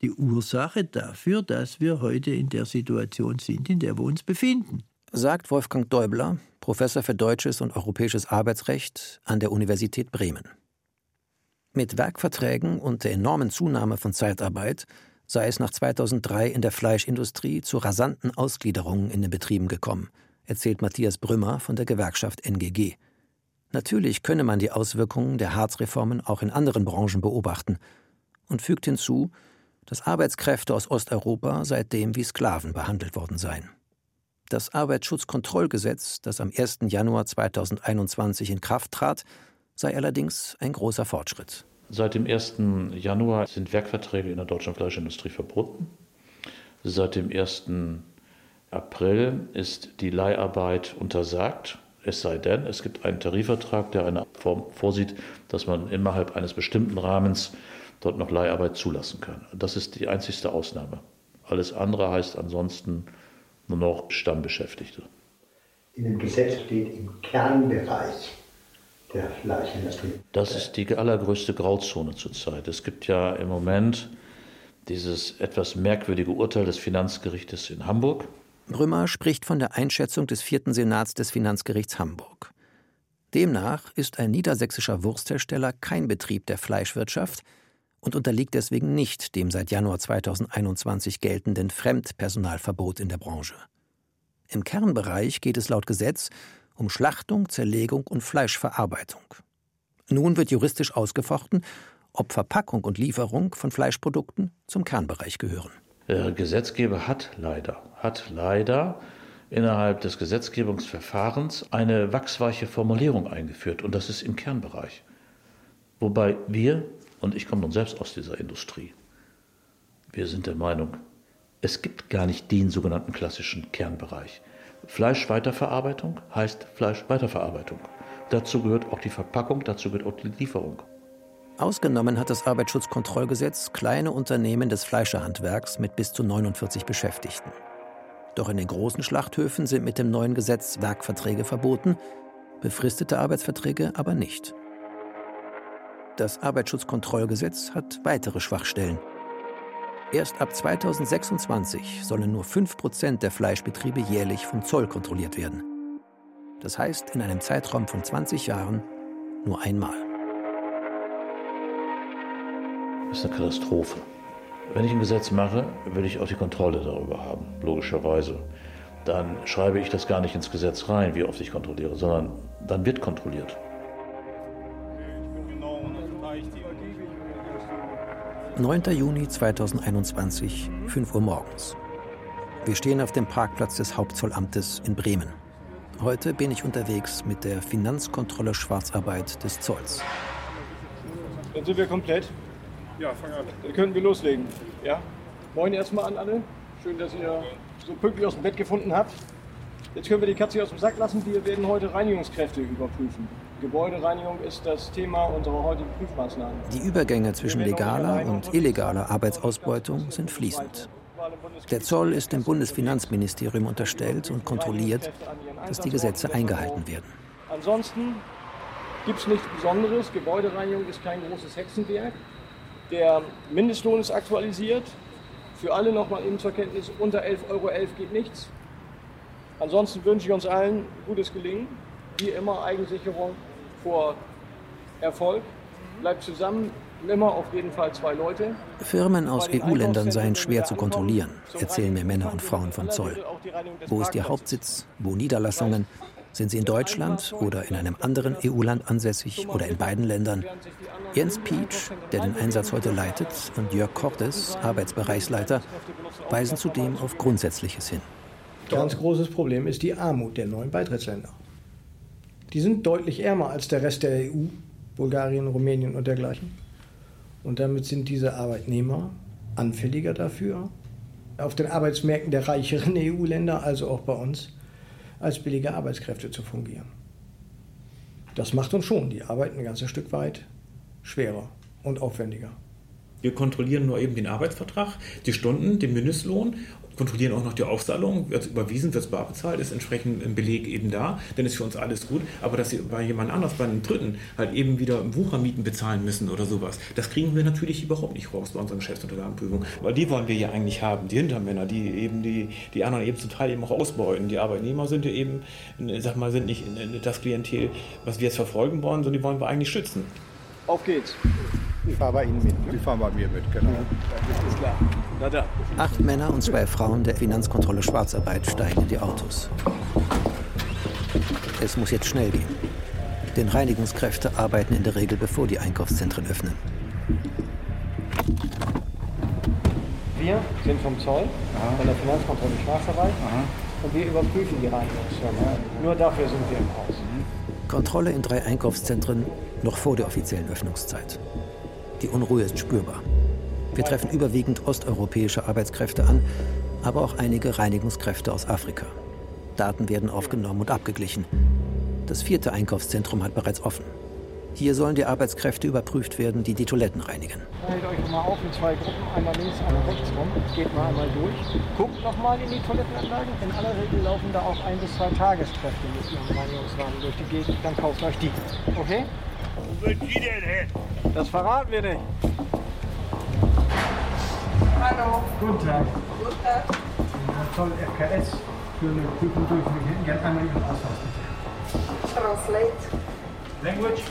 die Ursache dafür, dass wir heute in der Situation sind, in der wir uns befinden. Sagt Wolfgang Däubler, Professor für deutsches und europäisches Arbeitsrecht an der Universität Bremen. Mit Werkverträgen und der enormen Zunahme von Zeitarbeit sei es nach 2003 in der Fleischindustrie zu rasanten Ausgliederungen in den Betrieben gekommen, erzählt Matthias Brümmer von der Gewerkschaft NGG. Natürlich könne man die Auswirkungen der Harzreformen auch in anderen Branchen beobachten und fügt hinzu, dass Arbeitskräfte aus Osteuropa seitdem wie Sklaven behandelt worden seien. Das Arbeitsschutzkontrollgesetz, das am 1. Januar 2021 in Kraft trat, sei allerdings ein großer Fortschritt. Seit dem 1. Januar sind Werkverträge in der deutschen Fleischindustrie verboten. Seit dem 1. April ist die Leiharbeit untersagt, es sei denn, es gibt einen Tarifvertrag, der eine Form vorsieht, dass man innerhalb eines bestimmten Rahmens dort noch Leiharbeit zulassen kann. Das ist die einzigste Ausnahme. Alles andere heißt ansonsten nur noch Stammbeschäftigte. In dem Gesetz steht im Kernbereich der Fleischindustrie. Das ist die allergrößte Grauzone zurzeit. Es gibt ja im Moment dieses etwas merkwürdige Urteil des Finanzgerichtes in Hamburg. Brümmer spricht von der Einschätzung des vierten Senats des Finanzgerichts Hamburg. Demnach ist ein niedersächsischer Wursthersteller kein Betrieb der Fleischwirtschaft und unterliegt deswegen nicht dem seit Januar 2021 geltenden Fremdpersonalverbot in der Branche. Im Kernbereich geht es laut Gesetz um Schlachtung, Zerlegung und Fleischverarbeitung. Nun wird juristisch ausgefochten, ob Verpackung und Lieferung von Fleischprodukten zum Kernbereich gehören. Der Gesetzgeber hat leider, hat leider innerhalb des Gesetzgebungsverfahrens eine wachsweiche Formulierung eingeführt und das ist im Kernbereich. Wobei wir, und ich komme nun selbst aus dieser Industrie, wir sind der Meinung, Es gibt gar nicht den sogenannten klassischen Kernbereich. Fleischweiterverarbeitung heißt Fleischweiterverarbeitung. Dazu gehört auch die Verpackung, dazu gehört auch die Lieferung. Ausgenommen hat das Arbeitsschutzkontrollgesetz kleine Unternehmen des Fleischerhandwerks mit bis zu 49 Beschäftigten. Doch in den großen Schlachthöfen sind mit dem neuen Gesetz Werkverträge verboten, befristete Arbeitsverträge aber nicht. Das Arbeitsschutzkontrollgesetz hat weitere Schwachstellen. Erst ab 2026 sollen nur 5% der Fleischbetriebe jährlich vom Zoll kontrolliert werden. Das heißt, in einem Zeitraum von 20 Jahren nur einmal. Das ist eine Katastrophe. Wenn ich ein Gesetz mache, will ich auch die Kontrolle darüber haben, logischerweise. Dann schreibe ich das gar nicht ins Gesetz rein, wie oft ich kontrolliere, sondern dann wird kontrolliert. 9. Juni 2021, 5 Uhr morgens. Wir stehen auf dem Parkplatz des Hauptzollamtes in Bremen. Heute bin ich unterwegs mit der Finanzkontrolle Schwarzarbeit des Zolls. Dann sind wir komplett. Ja, fang an. Dann können wir loslegen. Ja? Moin erstmal an alle. Schön, dass ihr so pünktlich aus dem Bett gefunden habt. Jetzt können wir die Katze aus dem Sack lassen. Wir werden heute Reinigungskräfte überprüfen. Gebäudereinigung ist das Thema unserer heutigen Prüfmaßnahmen. Die Übergänge zwischen legaler und illegaler Arbeitsausbeutung sind fließend. Der Zoll ist dem Bundesfinanzministerium unterstellt und kontrolliert, dass die Gesetze eingehalten werden. Ansonsten gibt es nichts Besonderes. Gebäudereinigung ist kein großes Hexenwerk. Der Mindestlohn ist aktualisiert. Für alle nochmal eben zur Kenntnis, unter 11,11 Euro geht nichts. Ansonsten wünsche ich uns allen gutes Gelingen. Wie immer Eigensicherung vor Erfolg. Bleibt zusammen, immer auf jeden Fall zwei Leute. Firmen aus EU-Ländern seien schwer zu kontrollieren, erzählen mir Männer und Frauen von Zoll. Wo ist ihr Hauptsitz? Wo Niederlassungen? Sind sie in Deutschland oder in einem anderen EU-Land ansässig oder in beiden Ländern? Jens Pietsch, der den Einsatz heute leitet, und Jörg Cortes, Arbeitsbereichsleiter, weisen zudem auf Grundsätzliches hin. Ganz großes Problem ist die Armut der neuen Beitrittsländer. Die sind deutlich ärmer als der Rest der EU, Bulgarien, Rumänien und dergleichen. Und damit sind diese Arbeitnehmer anfälliger dafür, auf den Arbeitsmärkten der reicheren EU-Länder, also auch bei uns, als billige Arbeitskräfte zu fungieren. Das macht uns schon die Arbeit ein ganzes Stück weit schwerer und aufwendiger. Wir kontrollieren nur eben den Arbeitsvertrag, die Stunden, den Mindestlohn kontrollieren auch noch die Aufzahlung, wird es überwiesen, wird es bar bezahlt, ist entsprechend ein Beleg eben da, dann ist für uns alles gut. Aber dass sie bei jemand anders, bei einem Dritten, halt eben wieder Wuchermieten bezahlen müssen oder sowas, das kriegen wir natürlich überhaupt nicht raus bei unserer Geschäftsunterlagenprüfung. Weil die wollen wir ja eigentlich haben, die Hintermänner, die eben die, die anderen eben zum Teil eben auch ausbeuten. Die Arbeitnehmer sind ja eben, sag mal, sind nicht das Klientel, was wir jetzt verfolgen wollen, sondern die wollen wir eigentlich schützen. Auf geht's. Die fahren bei Ihnen mit. Die fahren bei mir mit, genau. Ja, das ist klar. Na da. Acht Männer und zwei Frauen der Finanzkontrolle Schwarzarbeit steigen in die Autos. Es muss jetzt schnell gehen. Denn Reinigungskräfte arbeiten in der Regel, bevor die Einkaufszentren öffnen. Wir sind vom Zoll, Aha. von der Finanzkontrolle Schwarzarbeit. Aha. Und wir überprüfen die Reinigungsfirma. Nur dafür sind wir im Haus. Kontrolle in drei Einkaufszentren noch vor der offiziellen Öffnungszeit. Die Unruhe ist spürbar. Wir treffen überwiegend osteuropäische Arbeitskräfte an, aber auch einige Reinigungskräfte aus Afrika. Daten werden aufgenommen und abgeglichen. Das vierte Einkaufszentrum hat bereits offen. Hier sollen die Arbeitskräfte überprüft werden, die die Toiletten reinigen. Teilt euch mal auf in zwei Gruppen, einmal links, einmal rechts rum. Geht mal einmal durch. Guckt noch mal in die Toilettenanlagen. In aller Regel laufen da auch ein bis zwei Tageskräfte mit ihren Reinigungswagen durch die Gegend. Dann kauft euch die. Okay? Wo will die denn hin? Das verraten wir nicht. Hallo. Guten Tag. Guten Tag. Toll FKS für eine Prüfung durch. Wir hätten gerne einmal Ihren Ausweis bitte. Translate. Language.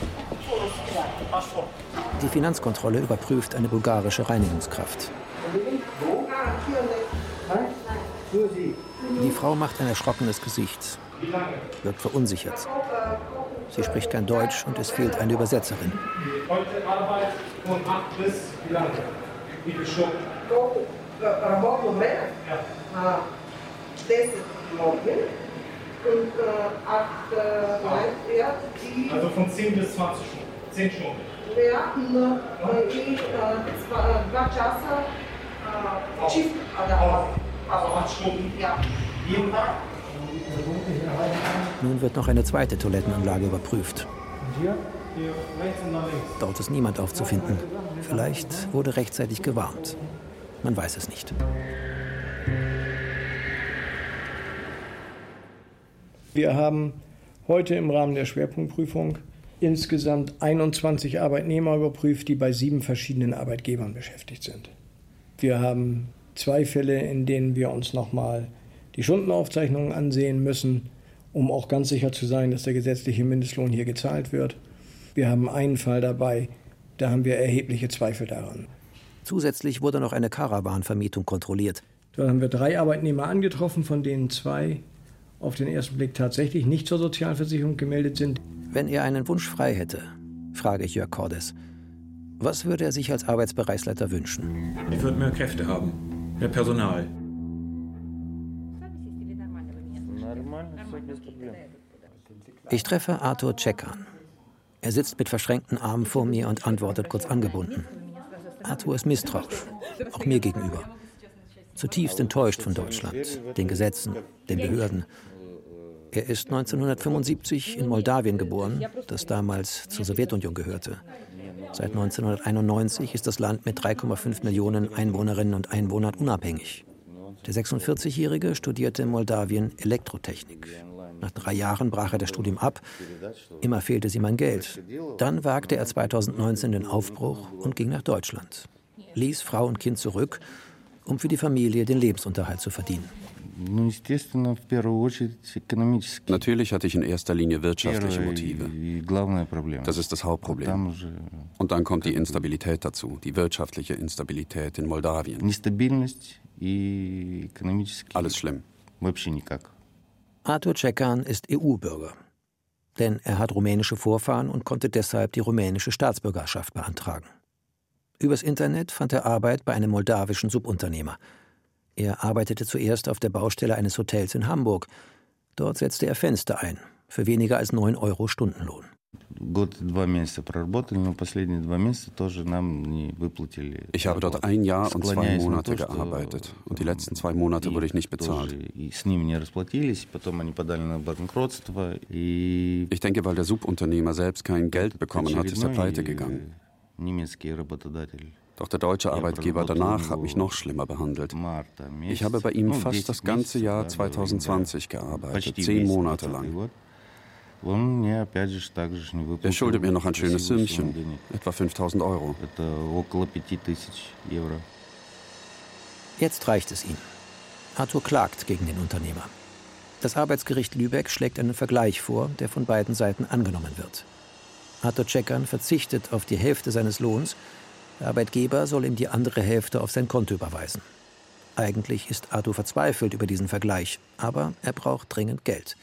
Die Finanzkontrolle überprüft eine bulgarische Reinigungskraft. Die Frau macht ein erschrockenes Gesicht, wird verunsichert. Sie spricht kein Deutsch und es fehlt eine Übersetzerin. Heute Arbeit von 8 bis wie lange? Wie viel Stunden? Ja. Also von 10 bis 20 Stunden. Sečo. Stunden. Nun wird noch eine zweite Toilettenanlage überprüft. Dort ist niemand aufzufinden. Vielleicht wurde rechtzeitig gewarnt. Man weiß es nicht. Wir haben heute im Rahmen der Schwerpunktprüfung insgesamt 21 Arbeitnehmer überprüft, die bei sieben verschiedenen Arbeitgebern beschäftigt sind. Wir haben zwei Fälle, in denen wir uns nochmal die Stundenaufzeichnungen ansehen müssen, um auch ganz sicher zu sein, dass der gesetzliche Mindestlohn hier gezahlt wird. Wir haben einen Fall dabei, da haben wir erhebliche Zweifel daran. Zusätzlich wurde noch eine Karawanvermietung kontrolliert. Da haben wir drei Arbeitnehmer angetroffen, von denen zwei auf den ersten Blick tatsächlich nicht zur Sozialversicherung gemeldet sind. Wenn er einen Wunsch frei hätte, frage ich Jörg Cordes, was würde er sich als Arbeitsbereichsleiter wünschen? Ich würde mehr Kräfte haben, mehr Personal. Ich treffe Arthur Cekan. Er sitzt mit verschränkten Armen vor mir und antwortet kurz angebunden. Arthur ist misstrauisch, auch mir gegenüber. Zutiefst enttäuscht von Deutschland, den Gesetzen, den Behörden. Er ist 1975 in Moldawien geboren, das damals zur Sowjetunion gehörte. Seit 1991 ist das Land mit 3,5 Millionen Einwohnerinnen und Einwohnern unabhängig. Der 46-Jährige studierte in Moldawien Elektrotechnik. Nach drei Jahren brach er das Studium ab. Immer fehlte ihm an Geld. Dann wagte er 2019 den Aufbruch und ging nach Deutschland. Ließ Frau und Kind zurück, um für die Familie den Lebensunterhalt zu verdienen. Natürlich hatte ich in erster Linie wirtschaftliche Motive. Das ist das Hauptproblem. Und dann kommt die Instabilität dazu, die wirtschaftliche Instabilität in Moldawien. Alles schlimm. Arthur Cekan ist EU-Bürger. Denn er hat rumänische Vorfahren und konnte deshalb die rumänische Staatsbürgerschaft beantragen. Übers Internet fand er Arbeit bei einem moldawischen Subunternehmer. Er arbeitete zuerst auf der Baustelle eines Hotels in Hamburg. Dort setzte er Fenster ein, für weniger als 9 Euro Stundenlohn. Ich habe dort ein Jahr und zwei Monate gearbeitet und die letzten zwei Monate wurde ich nicht bezahlt. Ich denke, weil der Subunternehmer selbst kein Geld bekommen hat, ist er pleite gegangen. Doch der deutsche Arbeitgeber danach hat mich noch schlimmer behandelt. Ich habe bei ihm fast das ganze Jahr 2020 gearbeitet, zehn Monate lang. Er schuldet mir noch ein schönes Sümmchen, etwa 5000 Euro. Jetzt reicht es ihm. Arthur klagt gegen den Unternehmer. Das Arbeitsgericht Lübeck schlägt einen Vergleich vor, der von beiden Seiten angenommen wird. Arthur Checkern verzichtet auf die Hälfte seines Lohns, der Arbeitgeber soll ihm die andere Hälfte auf sein Konto überweisen. Eigentlich ist Arthur verzweifelt über diesen Vergleich, aber er braucht dringend Geld.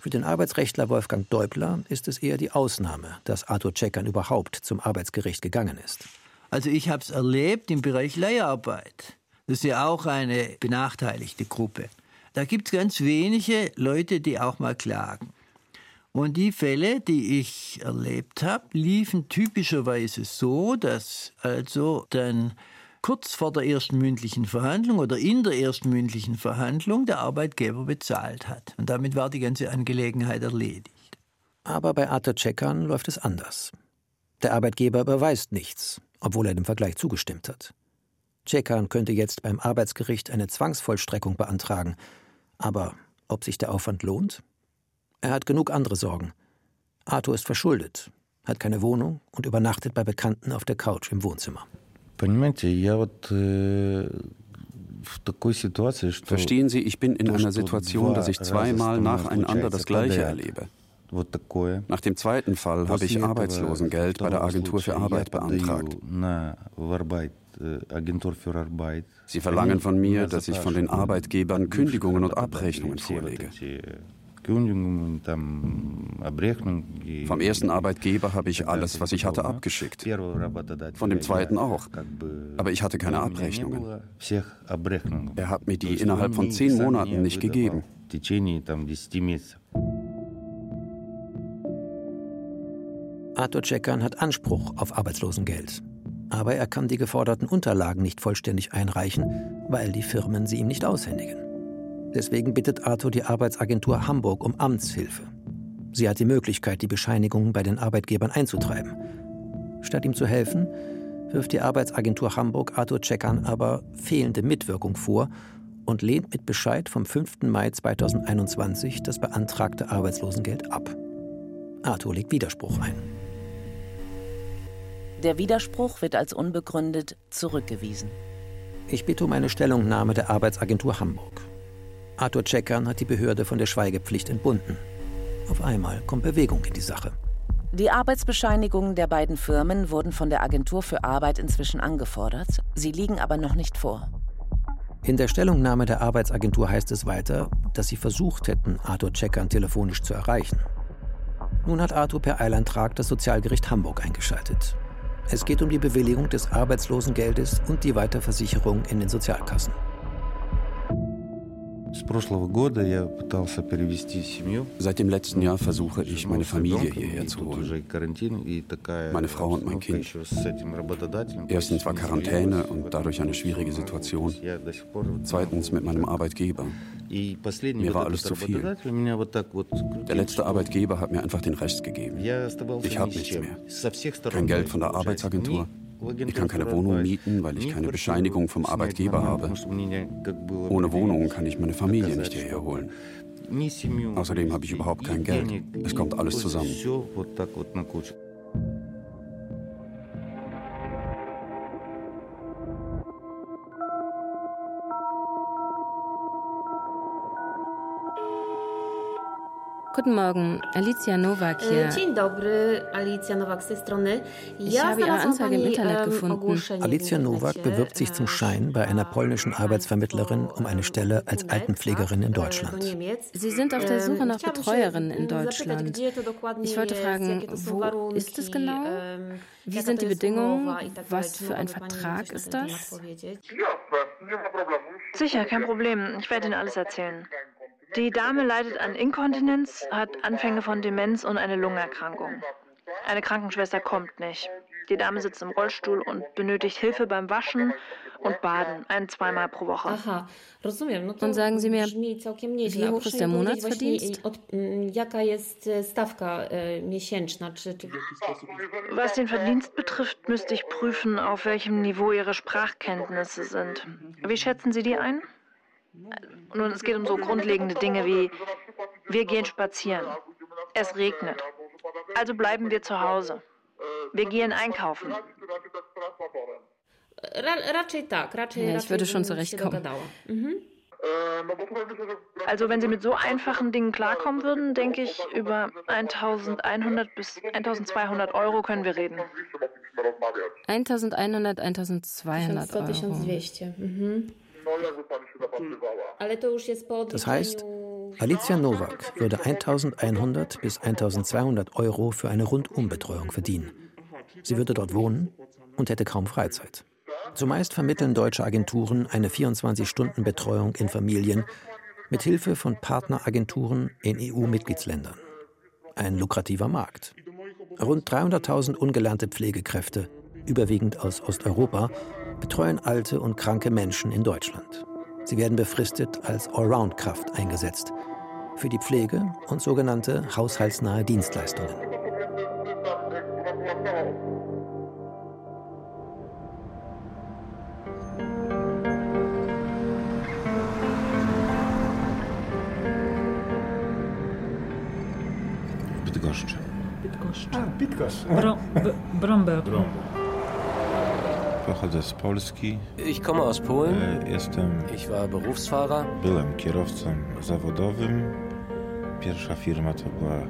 Für den Arbeitsrechtler Wolfgang Deubler ist es eher die Ausnahme, dass Arthur Checkern überhaupt zum Arbeitsgericht gegangen ist. Also ich habe es erlebt im Bereich Leiharbeit. Das ist ja auch eine benachteiligte Gruppe. Da gibt es ganz wenige Leute, die auch mal klagen. Und die Fälle, die ich erlebt habe, liefen typischerweise so, dass also dann kurz vor der ersten mündlichen Verhandlung oder in der ersten mündlichen Verhandlung der Arbeitgeber bezahlt hat. Und damit war die ganze Angelegenheit erledigt. Aber bei Arthur Cekan läuft es anders. Der Arbeitgeber beweist nichts, obwohl er dem Vergleich zugestimmt hat. Cekan könnte jetzt beim Arbeitsgericht eine Zwangsvollstreckung beantragen. Aber ob sich der Aufwand lohnt? Er hat genug andere Sorgen. Arthur ist verschuldet, hat keine Wohnung und übernachtet bei Bekannten auf der Couch im Wohnzimmer. Э, Verstehen Sie, ich bin in einer Situation, dass ich zweimal nacheinander das Gleiche erlebe. Nach dem zweiten Fall habe ich Arbeitslosengeld bei der Agentur für Arbeit beantragt. Э, Sie verlangen von mir, dass ich von den Arbeitgebern Kündigungen und Abrechnungen vorlege. Vom ersten Arbeitgeber habe ich alles, was ich hatte, abgeschickt. Von dem zweiten auch. Aber ich hatte keine Abrechnungen. Er hat mir die innerhalb von zehn Monaten nicht gegeben. Arthur Cekan hat Anspruch auf Arbeitslosengeld. Aber er kann die geforderten Unterlagen nicht vollständig einreichen, weil die Firmen sie ihm nicht aushändigen. Deswegen bittet Arthur die Arbeitsagentur Hamburg um Amtshilfe. Sie hat die Möglichkeit, die Bescheinigungen bei den Arbeitgebern einzutreiben. Statt ihm zu helfen, wirft die Arbeitsagentur Hamburg Arthur Checkern aber fehlende Mitwirkung vor und lehnt mit Bescheid vom 5. Mai 2021 das beantragte Arbeitslosengeld ab. Arthur legt Widerspruch ein. Der Widerspruch wird als unbegründet zurückgewiesen. Ich bitte um eine Stellungnahme der Arbeitsagentur Hamburg. Arthur Checkern hat die Behörde von der Schweigepflicht entbunden. Auf einmal kommt Bewegung in die Sache. Die Arbeitsbescheinigungen der beiden Firmen wurden von der Agentur für Arbeit inzwischen angefordert. Sie liegen aber noch nicht vor. In der Stellungnahme der Arbeitsagentur heißt es weiter, dass sie versucht hätten, Arthur Checkern telefonisch zu erreichen. Nun hat Arthur per Eilantrag das Sozialgericht Hamburg eingeschaltet. Es geht um die Bewilligung des Arbeitslosengeldes und die Weiterversicherung in den Sozialkassen. Seit dem letzten Jahr versuche ich, meine Familie hierher zu holen. Meine Frau und mein Kind. Erstens war Quarantäne und dadurch eine schwierige Situation. Zweitens mit meinem Arbeitgeber. Mir war alles zu viel. Der letzte Arbeitgeber hat mir einfach den Rest gegeben. Ich habe nichts mehr. Kein Geld von der Arbeitsagentur. Ich kann keine Wohnung mieten, weil ich keine Bescheinigung vom Arbeitgeber habe. Ohne Wohnung kann ich meine Familie nicht hierher holen. Außerdem habe ich überhaupt kein Geld. Es kommt alles zusammen. Guten Morgen, Alicia Nowak hier. Dzień dobry, Alicja Nowak z tej strony. Ich habe Ihre Anzeige im Internet gefunden. Alicia Nowak bewirbt sich zum Schein bei einer polnischen Arbeitsvermittlerin um eine Stelle als Altenpflegerin in Deutschland. Sie sind auf der Suche nach Betreuerinnen in Deutschland. Ich wollte fragen, wo ist es genau? Wie sind die Bedingungen? Was für ein Vertrag ist das? Sicher, kein Problem. Ich werde Ihnen alles erzählen. Die Dame leidet an Inkontinenz, hat Anfänge von Demenz und eine Lungenerkrankung. Eine Krankenschwester kommt nicht. Die Dame sitzt im Rollstuhl und benötigt Hilfe beim Waschen und Baden, ein zweimal pro Woche. Aha, rozumiem. Und sagen Sie mir, wie hoch ist der Monatsverdienst? Was den Verdienst betrifft, müsste ich prüfen, auf welchem Niveau Ihre Sprachkenntnisse sind. Wie schätzen Sie die ein? Nun, es geht um so grundlegende Dinge wie, wir gehen spazieren. Es regnet. Also bleiben wir zu Hause. Wir gehen einkaufen. Ja, ich würde schon zurechtkommen. Mhm. Also wenn Sie mit so einfachen Dingen klarkommen würden, denke ich, über 1100 bis 1200 Euro können wir reden. 1100, 1200 Euro. Mhm. Das heißt, Alicia Nowak würde 1100 bis 1200 Euro für eine Rundumbetreuung verdienen. Sie würde dort wohnen und hätte kaum Freizeit. Zumeist vermitteln deutsche Agenturen eine 24-Stunden-Betreuung in Familien mit Hilfe von Partneragenturen in EU-Mitgliedsländern. Ein lukrativer Markt. Rund 300.000 ungelernte Pflegekräfte, überwiegend aus Osteuropa, betreuen alte und kranke Menschen in Deutschland. Sie werden befristet als Allround-Kraft eingesetzt. Für die Pflege und sogenannte haushaltsnahe Dienstleistungen. Bydgoszcz. Bydgoszcz. Ah, Bydgoszcz. Bromberg. Bromberg. Pochodzę z Polski. Ich komme aus Polen. Jestem. Ich war Berufsfahrer. Byłem kierowcą zawodowym. Pierwsza firma to była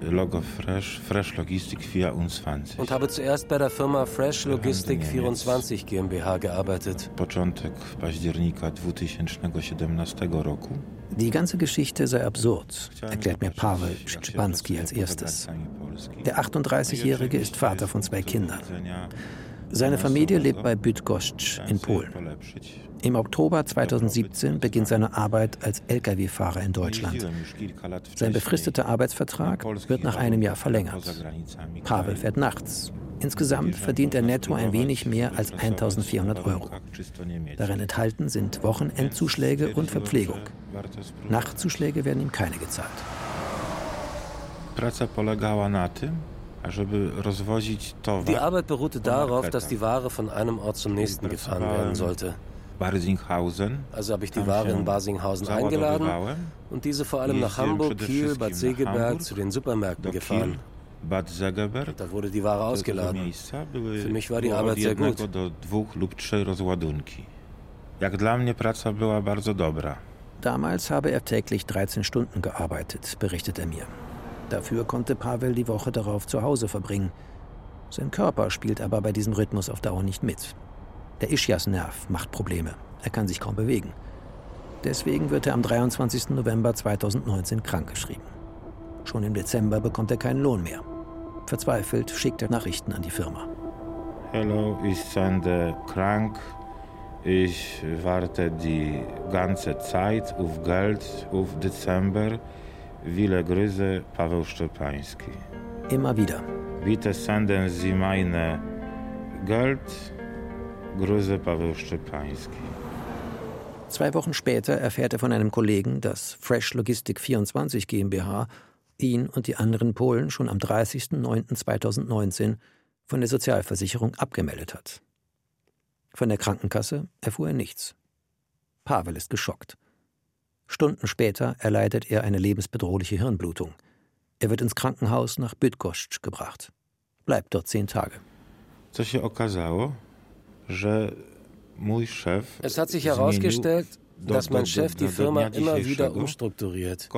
Logo Fresh, Fresh Logistik 24. Und habe zuerst bei der Firma Fresh Logistik 24 GmbH gearbeitet. Początek października 2017 roku. Die ganze Geschichte sei absurd, erklärt mir Paweł Szczepanski als erstes. Der 38-Jährige ist Vater von zwei Kindern. Seine Familie lebt bei Bydgoszcz in Polen. Im Oktober 2017 beginnt seine Arbeit als Lkw-Fahrer in Deutschland. Sein befristeter Arbeitsvertrag wird nach einem Jahr verlängert. Pavel fährt nachts, Insgesamt verdient er netto ein wenig mehr als 1400 Euro. Darin enthalten sind Wochenendzuschläge und Verpflegung. Nachtzuschläge werden ihm keine gezahlt. Die Arbeit beruhte darauf, dass die Ware von einem Ort zum nächsten gefahren werden sollte. Also habe ich die Ware in Barsinghausen eingeladen und diese vor allem nach Hamburg, Kiel, Bad Segeberg zu den Supermärkten gefahren. Da wurde die Ware ausgeladen. Für mich war die Arbeit sehr gut. Damals habe er täglich 13 Stunden gearbeitet, berichtet er mir. Dafür konnte Pavel die Woche darauf zu Hause verbringen. Sein Körper spielt aber bei diesem Rhythmus auf Dauer nicht mit. Der Ischias-Nerv macht Probleme. Er kann sich kaum bewegen. Deswegen wird er am 23. November 2019 krankgeschrieben. Schon im Dezember bekommt er keinen Lohn mehr. Verzweifelt schickt er Nachrichten an die Firma. Hallo, ich sende krank. Ich warte die ganze Zeit auf Geld auf Dezember. Viele Grüße, Paweł Szczepański. Immer wieder. Bitte senden Sie meine Geld. Grüße, Paweł Szczepański. Zwei Wochen später erfährt er von einem Kollegen, dass Fresh Logistik 24 GmbH ihn und die anderen Polen schon am 30.09.2019 von der Sozialversicherung abgemeldet hat. Von der Krankenkasse erfuhr er nichts. Pavel ist geschockt. Stunden später erleidet er eine lebensbedrohliche Hirnblutung. Er wird ins Krankenhaus nach Bydgoszcz gebracht. Bleibt dort zehn Tage. Es hat sich herausgestellt, dass mein Chef die Firma immer wieder umstrukturiert.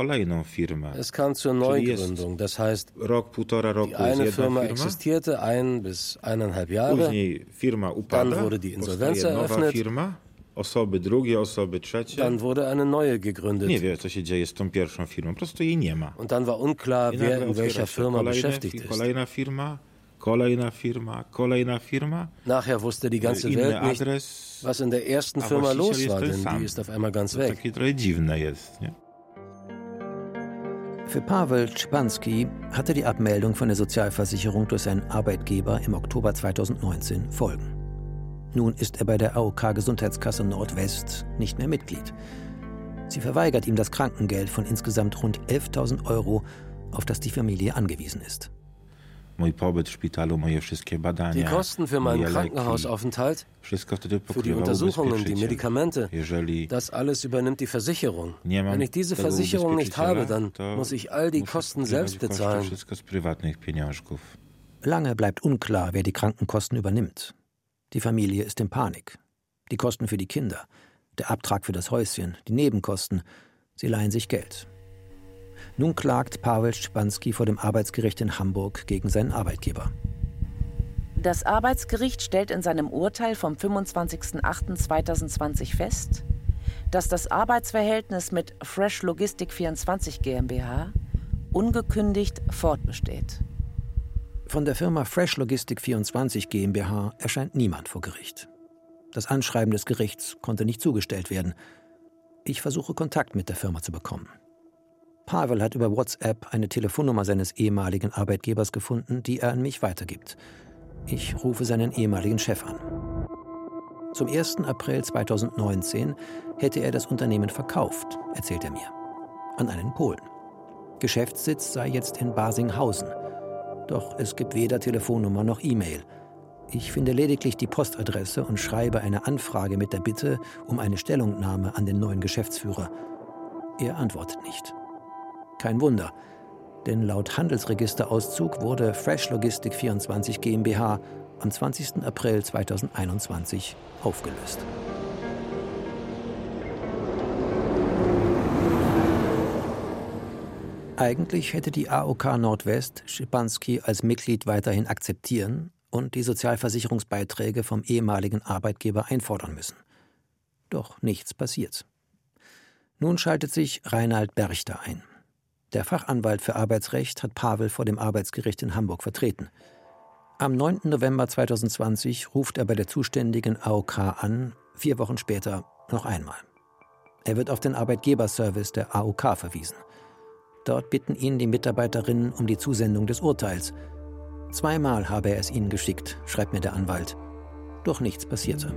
Es kam zur Neugründung, das heißt, die eine Firma existierte ein bis eineinhalb Jahre, dann wurde die Insolvenz eröffnet, osoby drugie, osoby trzecie. Dann wurde eine neue gegründet. Nie wie, co się dzieje z tą pierwszą firmą, po prostu jej nie ma. Und dann war unklar, wer in welcher Firma beschäftigt ist. Kolejna firma, kolejna firma, kolejna firma. Nachher wusste die ganze Welt nicht, was in der ersten Firma los war, denn die ist auf einmal ganz weg. Takie trochę dziwne jest, nie? Für Pavel Czpanski hatte die Abmeldung von der Sozialversicherung durch seinen Arbeitgeber im Oktober 2019 Folgen. Nun ist er bei der AOK Gesundheitskasse Nordwest nicht mehr Mitglied. Sie verweigert ihm das Krankengeld von insgesamt rund 11.000 Euro, auf das die Familie angewiesen ist. Die Kosten für meinen Krankenhausaufenthalt, für die Untersuchungen, die Medikamente, das alles übernimmt die Versicherung. Wenn ich diese Versicherung nicht habe, dann muss ich all die Kosten selbst bezahlen. Lange bleibt unklar, wer die Krankenkosten übernimmt. Die Familie ist in Panik. Die Kosten für die Kinder, der Abtrag für das Häuschen, die Nebenkosten, sie leihen sich Geld. Nun klagt Pavel Spanski vor dem Arbeitsgericht in Hamburg gegen seinen Arbeitgeber. Das Arbeitsgericht stellt in seinem Urteil vom 25.08.2020 fest, dass das Arbeitsverhältnis mit Fresh Logistik 24 GmbH ungekündigt fortbesteht. Von der Firma Fresh Logistik 24 GmbH erscheint niemand vor Gericht. Das Anschreiben des Gerichts konnte nicht zugestellt werden. Ich versuche Kontakt mit der Firma zu bekommen. Pavel hat über WhatsApp eine Telefonnummer seines ehemaligen Arbeitgebers gefunden, die er an mich weitergibt. Ich rufe seinen ehemaligen Chef an. Zum 1. April 2019 hätte er das Unternehmen verkauft, erzählt er mir, an einen Polen. Geschäftssitz sei jetzt in Basinghausen. Doch es gibt weder Telefonnummer noch E-Mail. Ich finde lediglich die Postadresse und schreibe eine Anfrage mit der Bitte um eine Stellungnahme an den neuen Geschäftsführer. Er antwortet nicht. Kein Wunder, denn laut Handelsregisterauszug wurde Fresh Logistik 24 GmbH am 20. April 2021 aufgelöst. Eigentlich hätte die AOK Nordwest Schipanski als Mitglied weiterhin akzeptieren und die Sozialversicherungsbeiträge vom ehemaligen Arbeitgeber einfordern müssen. Doch nichts passiert. Nun schaltet sich Reinhard Berchter ein. Der Fachanwalt für Arbeitsrecht hat Pavel vor dem Arbeitsgericht in Hamburg vertreten. Am 9. November 2020 ruft er bei der zuständigen AOK an, vier Wochen später noch einmal. Er wird auf den Arbeitgeberservice der AOK verwiesen. Dort bitten ihn die Mitarbeiterinnen um die Zusendung des Urteils. Zweimal habe er es ihnen geschickt, schreibt mir der Anwalt. Doch nichts passierte.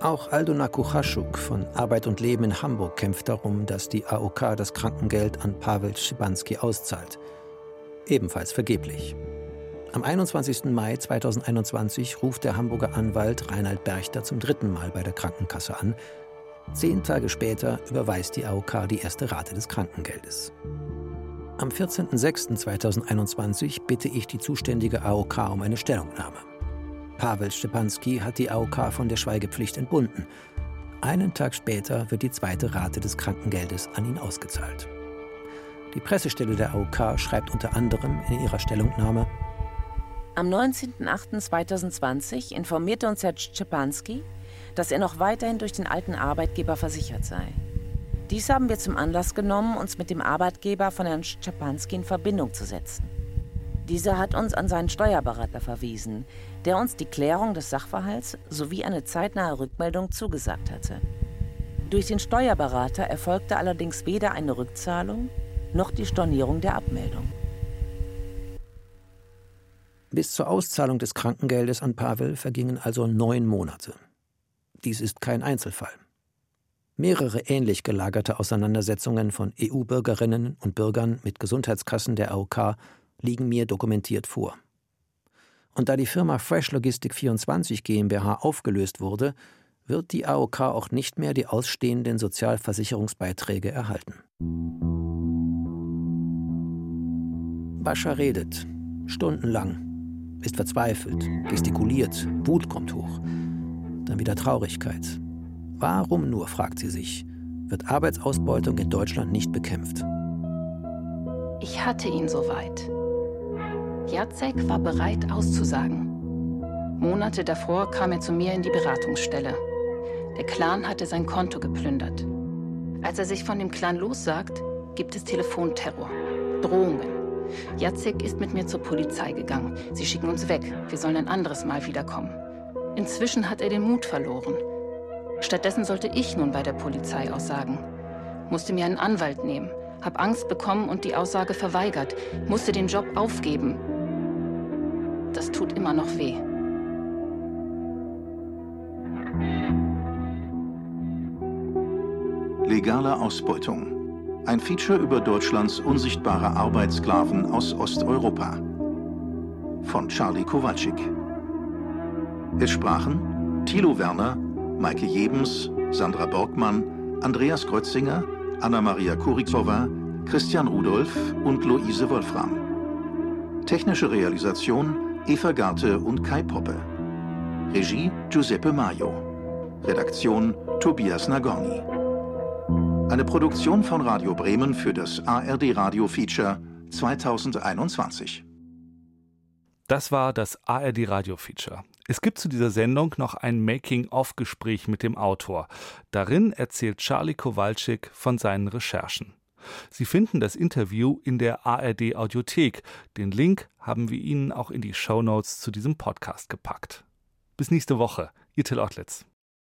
Auch Aldona Kuchaschuk von Arbeit und Leben in Hamburg kämpft darum, dass die AOK das Krankengeld an Pavel Schibanski auszahlt. Ebenfalls vergeblich. Am 21. Mai 2021 ruft der Hamburger Anwalt Reinhard Berchter zum dritten Mal bei der Krankenkasse an. Zehn Tage später überweist die AOK die erste Rate des Krankengeldes. Am 14.06.2021 bitte ich die zuständige AOK um eine Stellungnahme. Pavel Stepanski hat die AOK von der Schweigepflicht entbunden. Einen Tag später wird die zweite Rate des Krankengeldes an ihn ausgezahlt. Die Pressestelle der AOK schreibt unter anderem in ihrer Stellungnahme, am 19.08.2020 informierte uns Herr Szczepanski, dass er noch weiterhin durch den alten Arbeitgeber versichert sei. Dies haben wir zum Anlass genommen, uns mit dem Arbeitgeber von Herrn Szczepanski in Verbindung zu setzen. Dieser hat uns an seinen Steuerberater verwiesen, der uns die Klärung des Sachverhalts sowie eine zeitnahe Rückmeldung zugesagt hatte. Durch den Steuerberater erfolgte allerdings weder eine Rückzahlung noch die Stornierung der Abmeldung. Bis zur Auszahlung des Krankengeldes an Pavel vergingen also neun Monate. Dies ist kein Einzelfall. Mehrere ähnlich gelagerte Auseinandersetzungen von EU-Bürgerinnen und Bürgern mit Gesundheitskassen der AOK liegen mir dokumentiert vor. Und da die Firma Fresh Logistic 24 GmbH aufgelöst wurde, wird die AOK auch nicht mehr die ausstehenden Sozialversicherungsbeiträge erhalten. Bascha redet, stundenlang, ist verzweifelt, gestikuliert, Wut kommt hoch, dann wieder Traurigkeit. Warum nur, fragt sie sich, wird Arbeitsausbeutung in Deutschland nicht bekämpft? Ich hatte ihn soweit. Jacek war bereit auszusagen. Monate davor kam er zu mir in die Beratungsstelle. Der Clan hatte sein Konto geplündert. Als er sich von dem Clan lossagt, gibt es Telefonterror, Drohungen. Jacek ist mit mir zur Polizei gegangen. Sie schicken uns weg. Wir sollen ein anderes Mal wiederkommen. Inzwischen hat er den Mut verloren. Stattdessen sollte ich nun bei der Polizei aussagen. Musste mir einen Anwalt nehmen, hab Angst bekommen und die Aussage verweigert, musste den Job aufgeben. Das tut immer noch weh. Legale Ausbeutung. Ein Feature über Deutschlands unsichtbare Arbeitssklaven aus Osteuropa. Von Charlie Kowalczyk. Es sprachen Thilo Werner, Maike Jebens, Sandra Borgmann, Andreas Kreuzinger, Anna-Maria Kuriksowa, Christian Rudolph und Luise Wolfram. Technische Realisation Eva Garte und Kai Poppe. Regie Giuseppe Maio. Redaktion Tobias Nagorny. Eine Produktion von Radio Bremen für das ARD Radio Feature 2021. Das war das ARD Radio Feature. Es gibt zu dieser Sendung noch ein Making-of-Gespräch mit dem Autor. Darin erzählt Charlie Kowalczyk von seinen Recherchen. Sie finden das Interview in der ARD Audiothek. Den Link haben wir Ihnen auch in die Show Notes zu diesem Podcast gepackt. Bis nächste Woche, Ihr Till Ottlitz.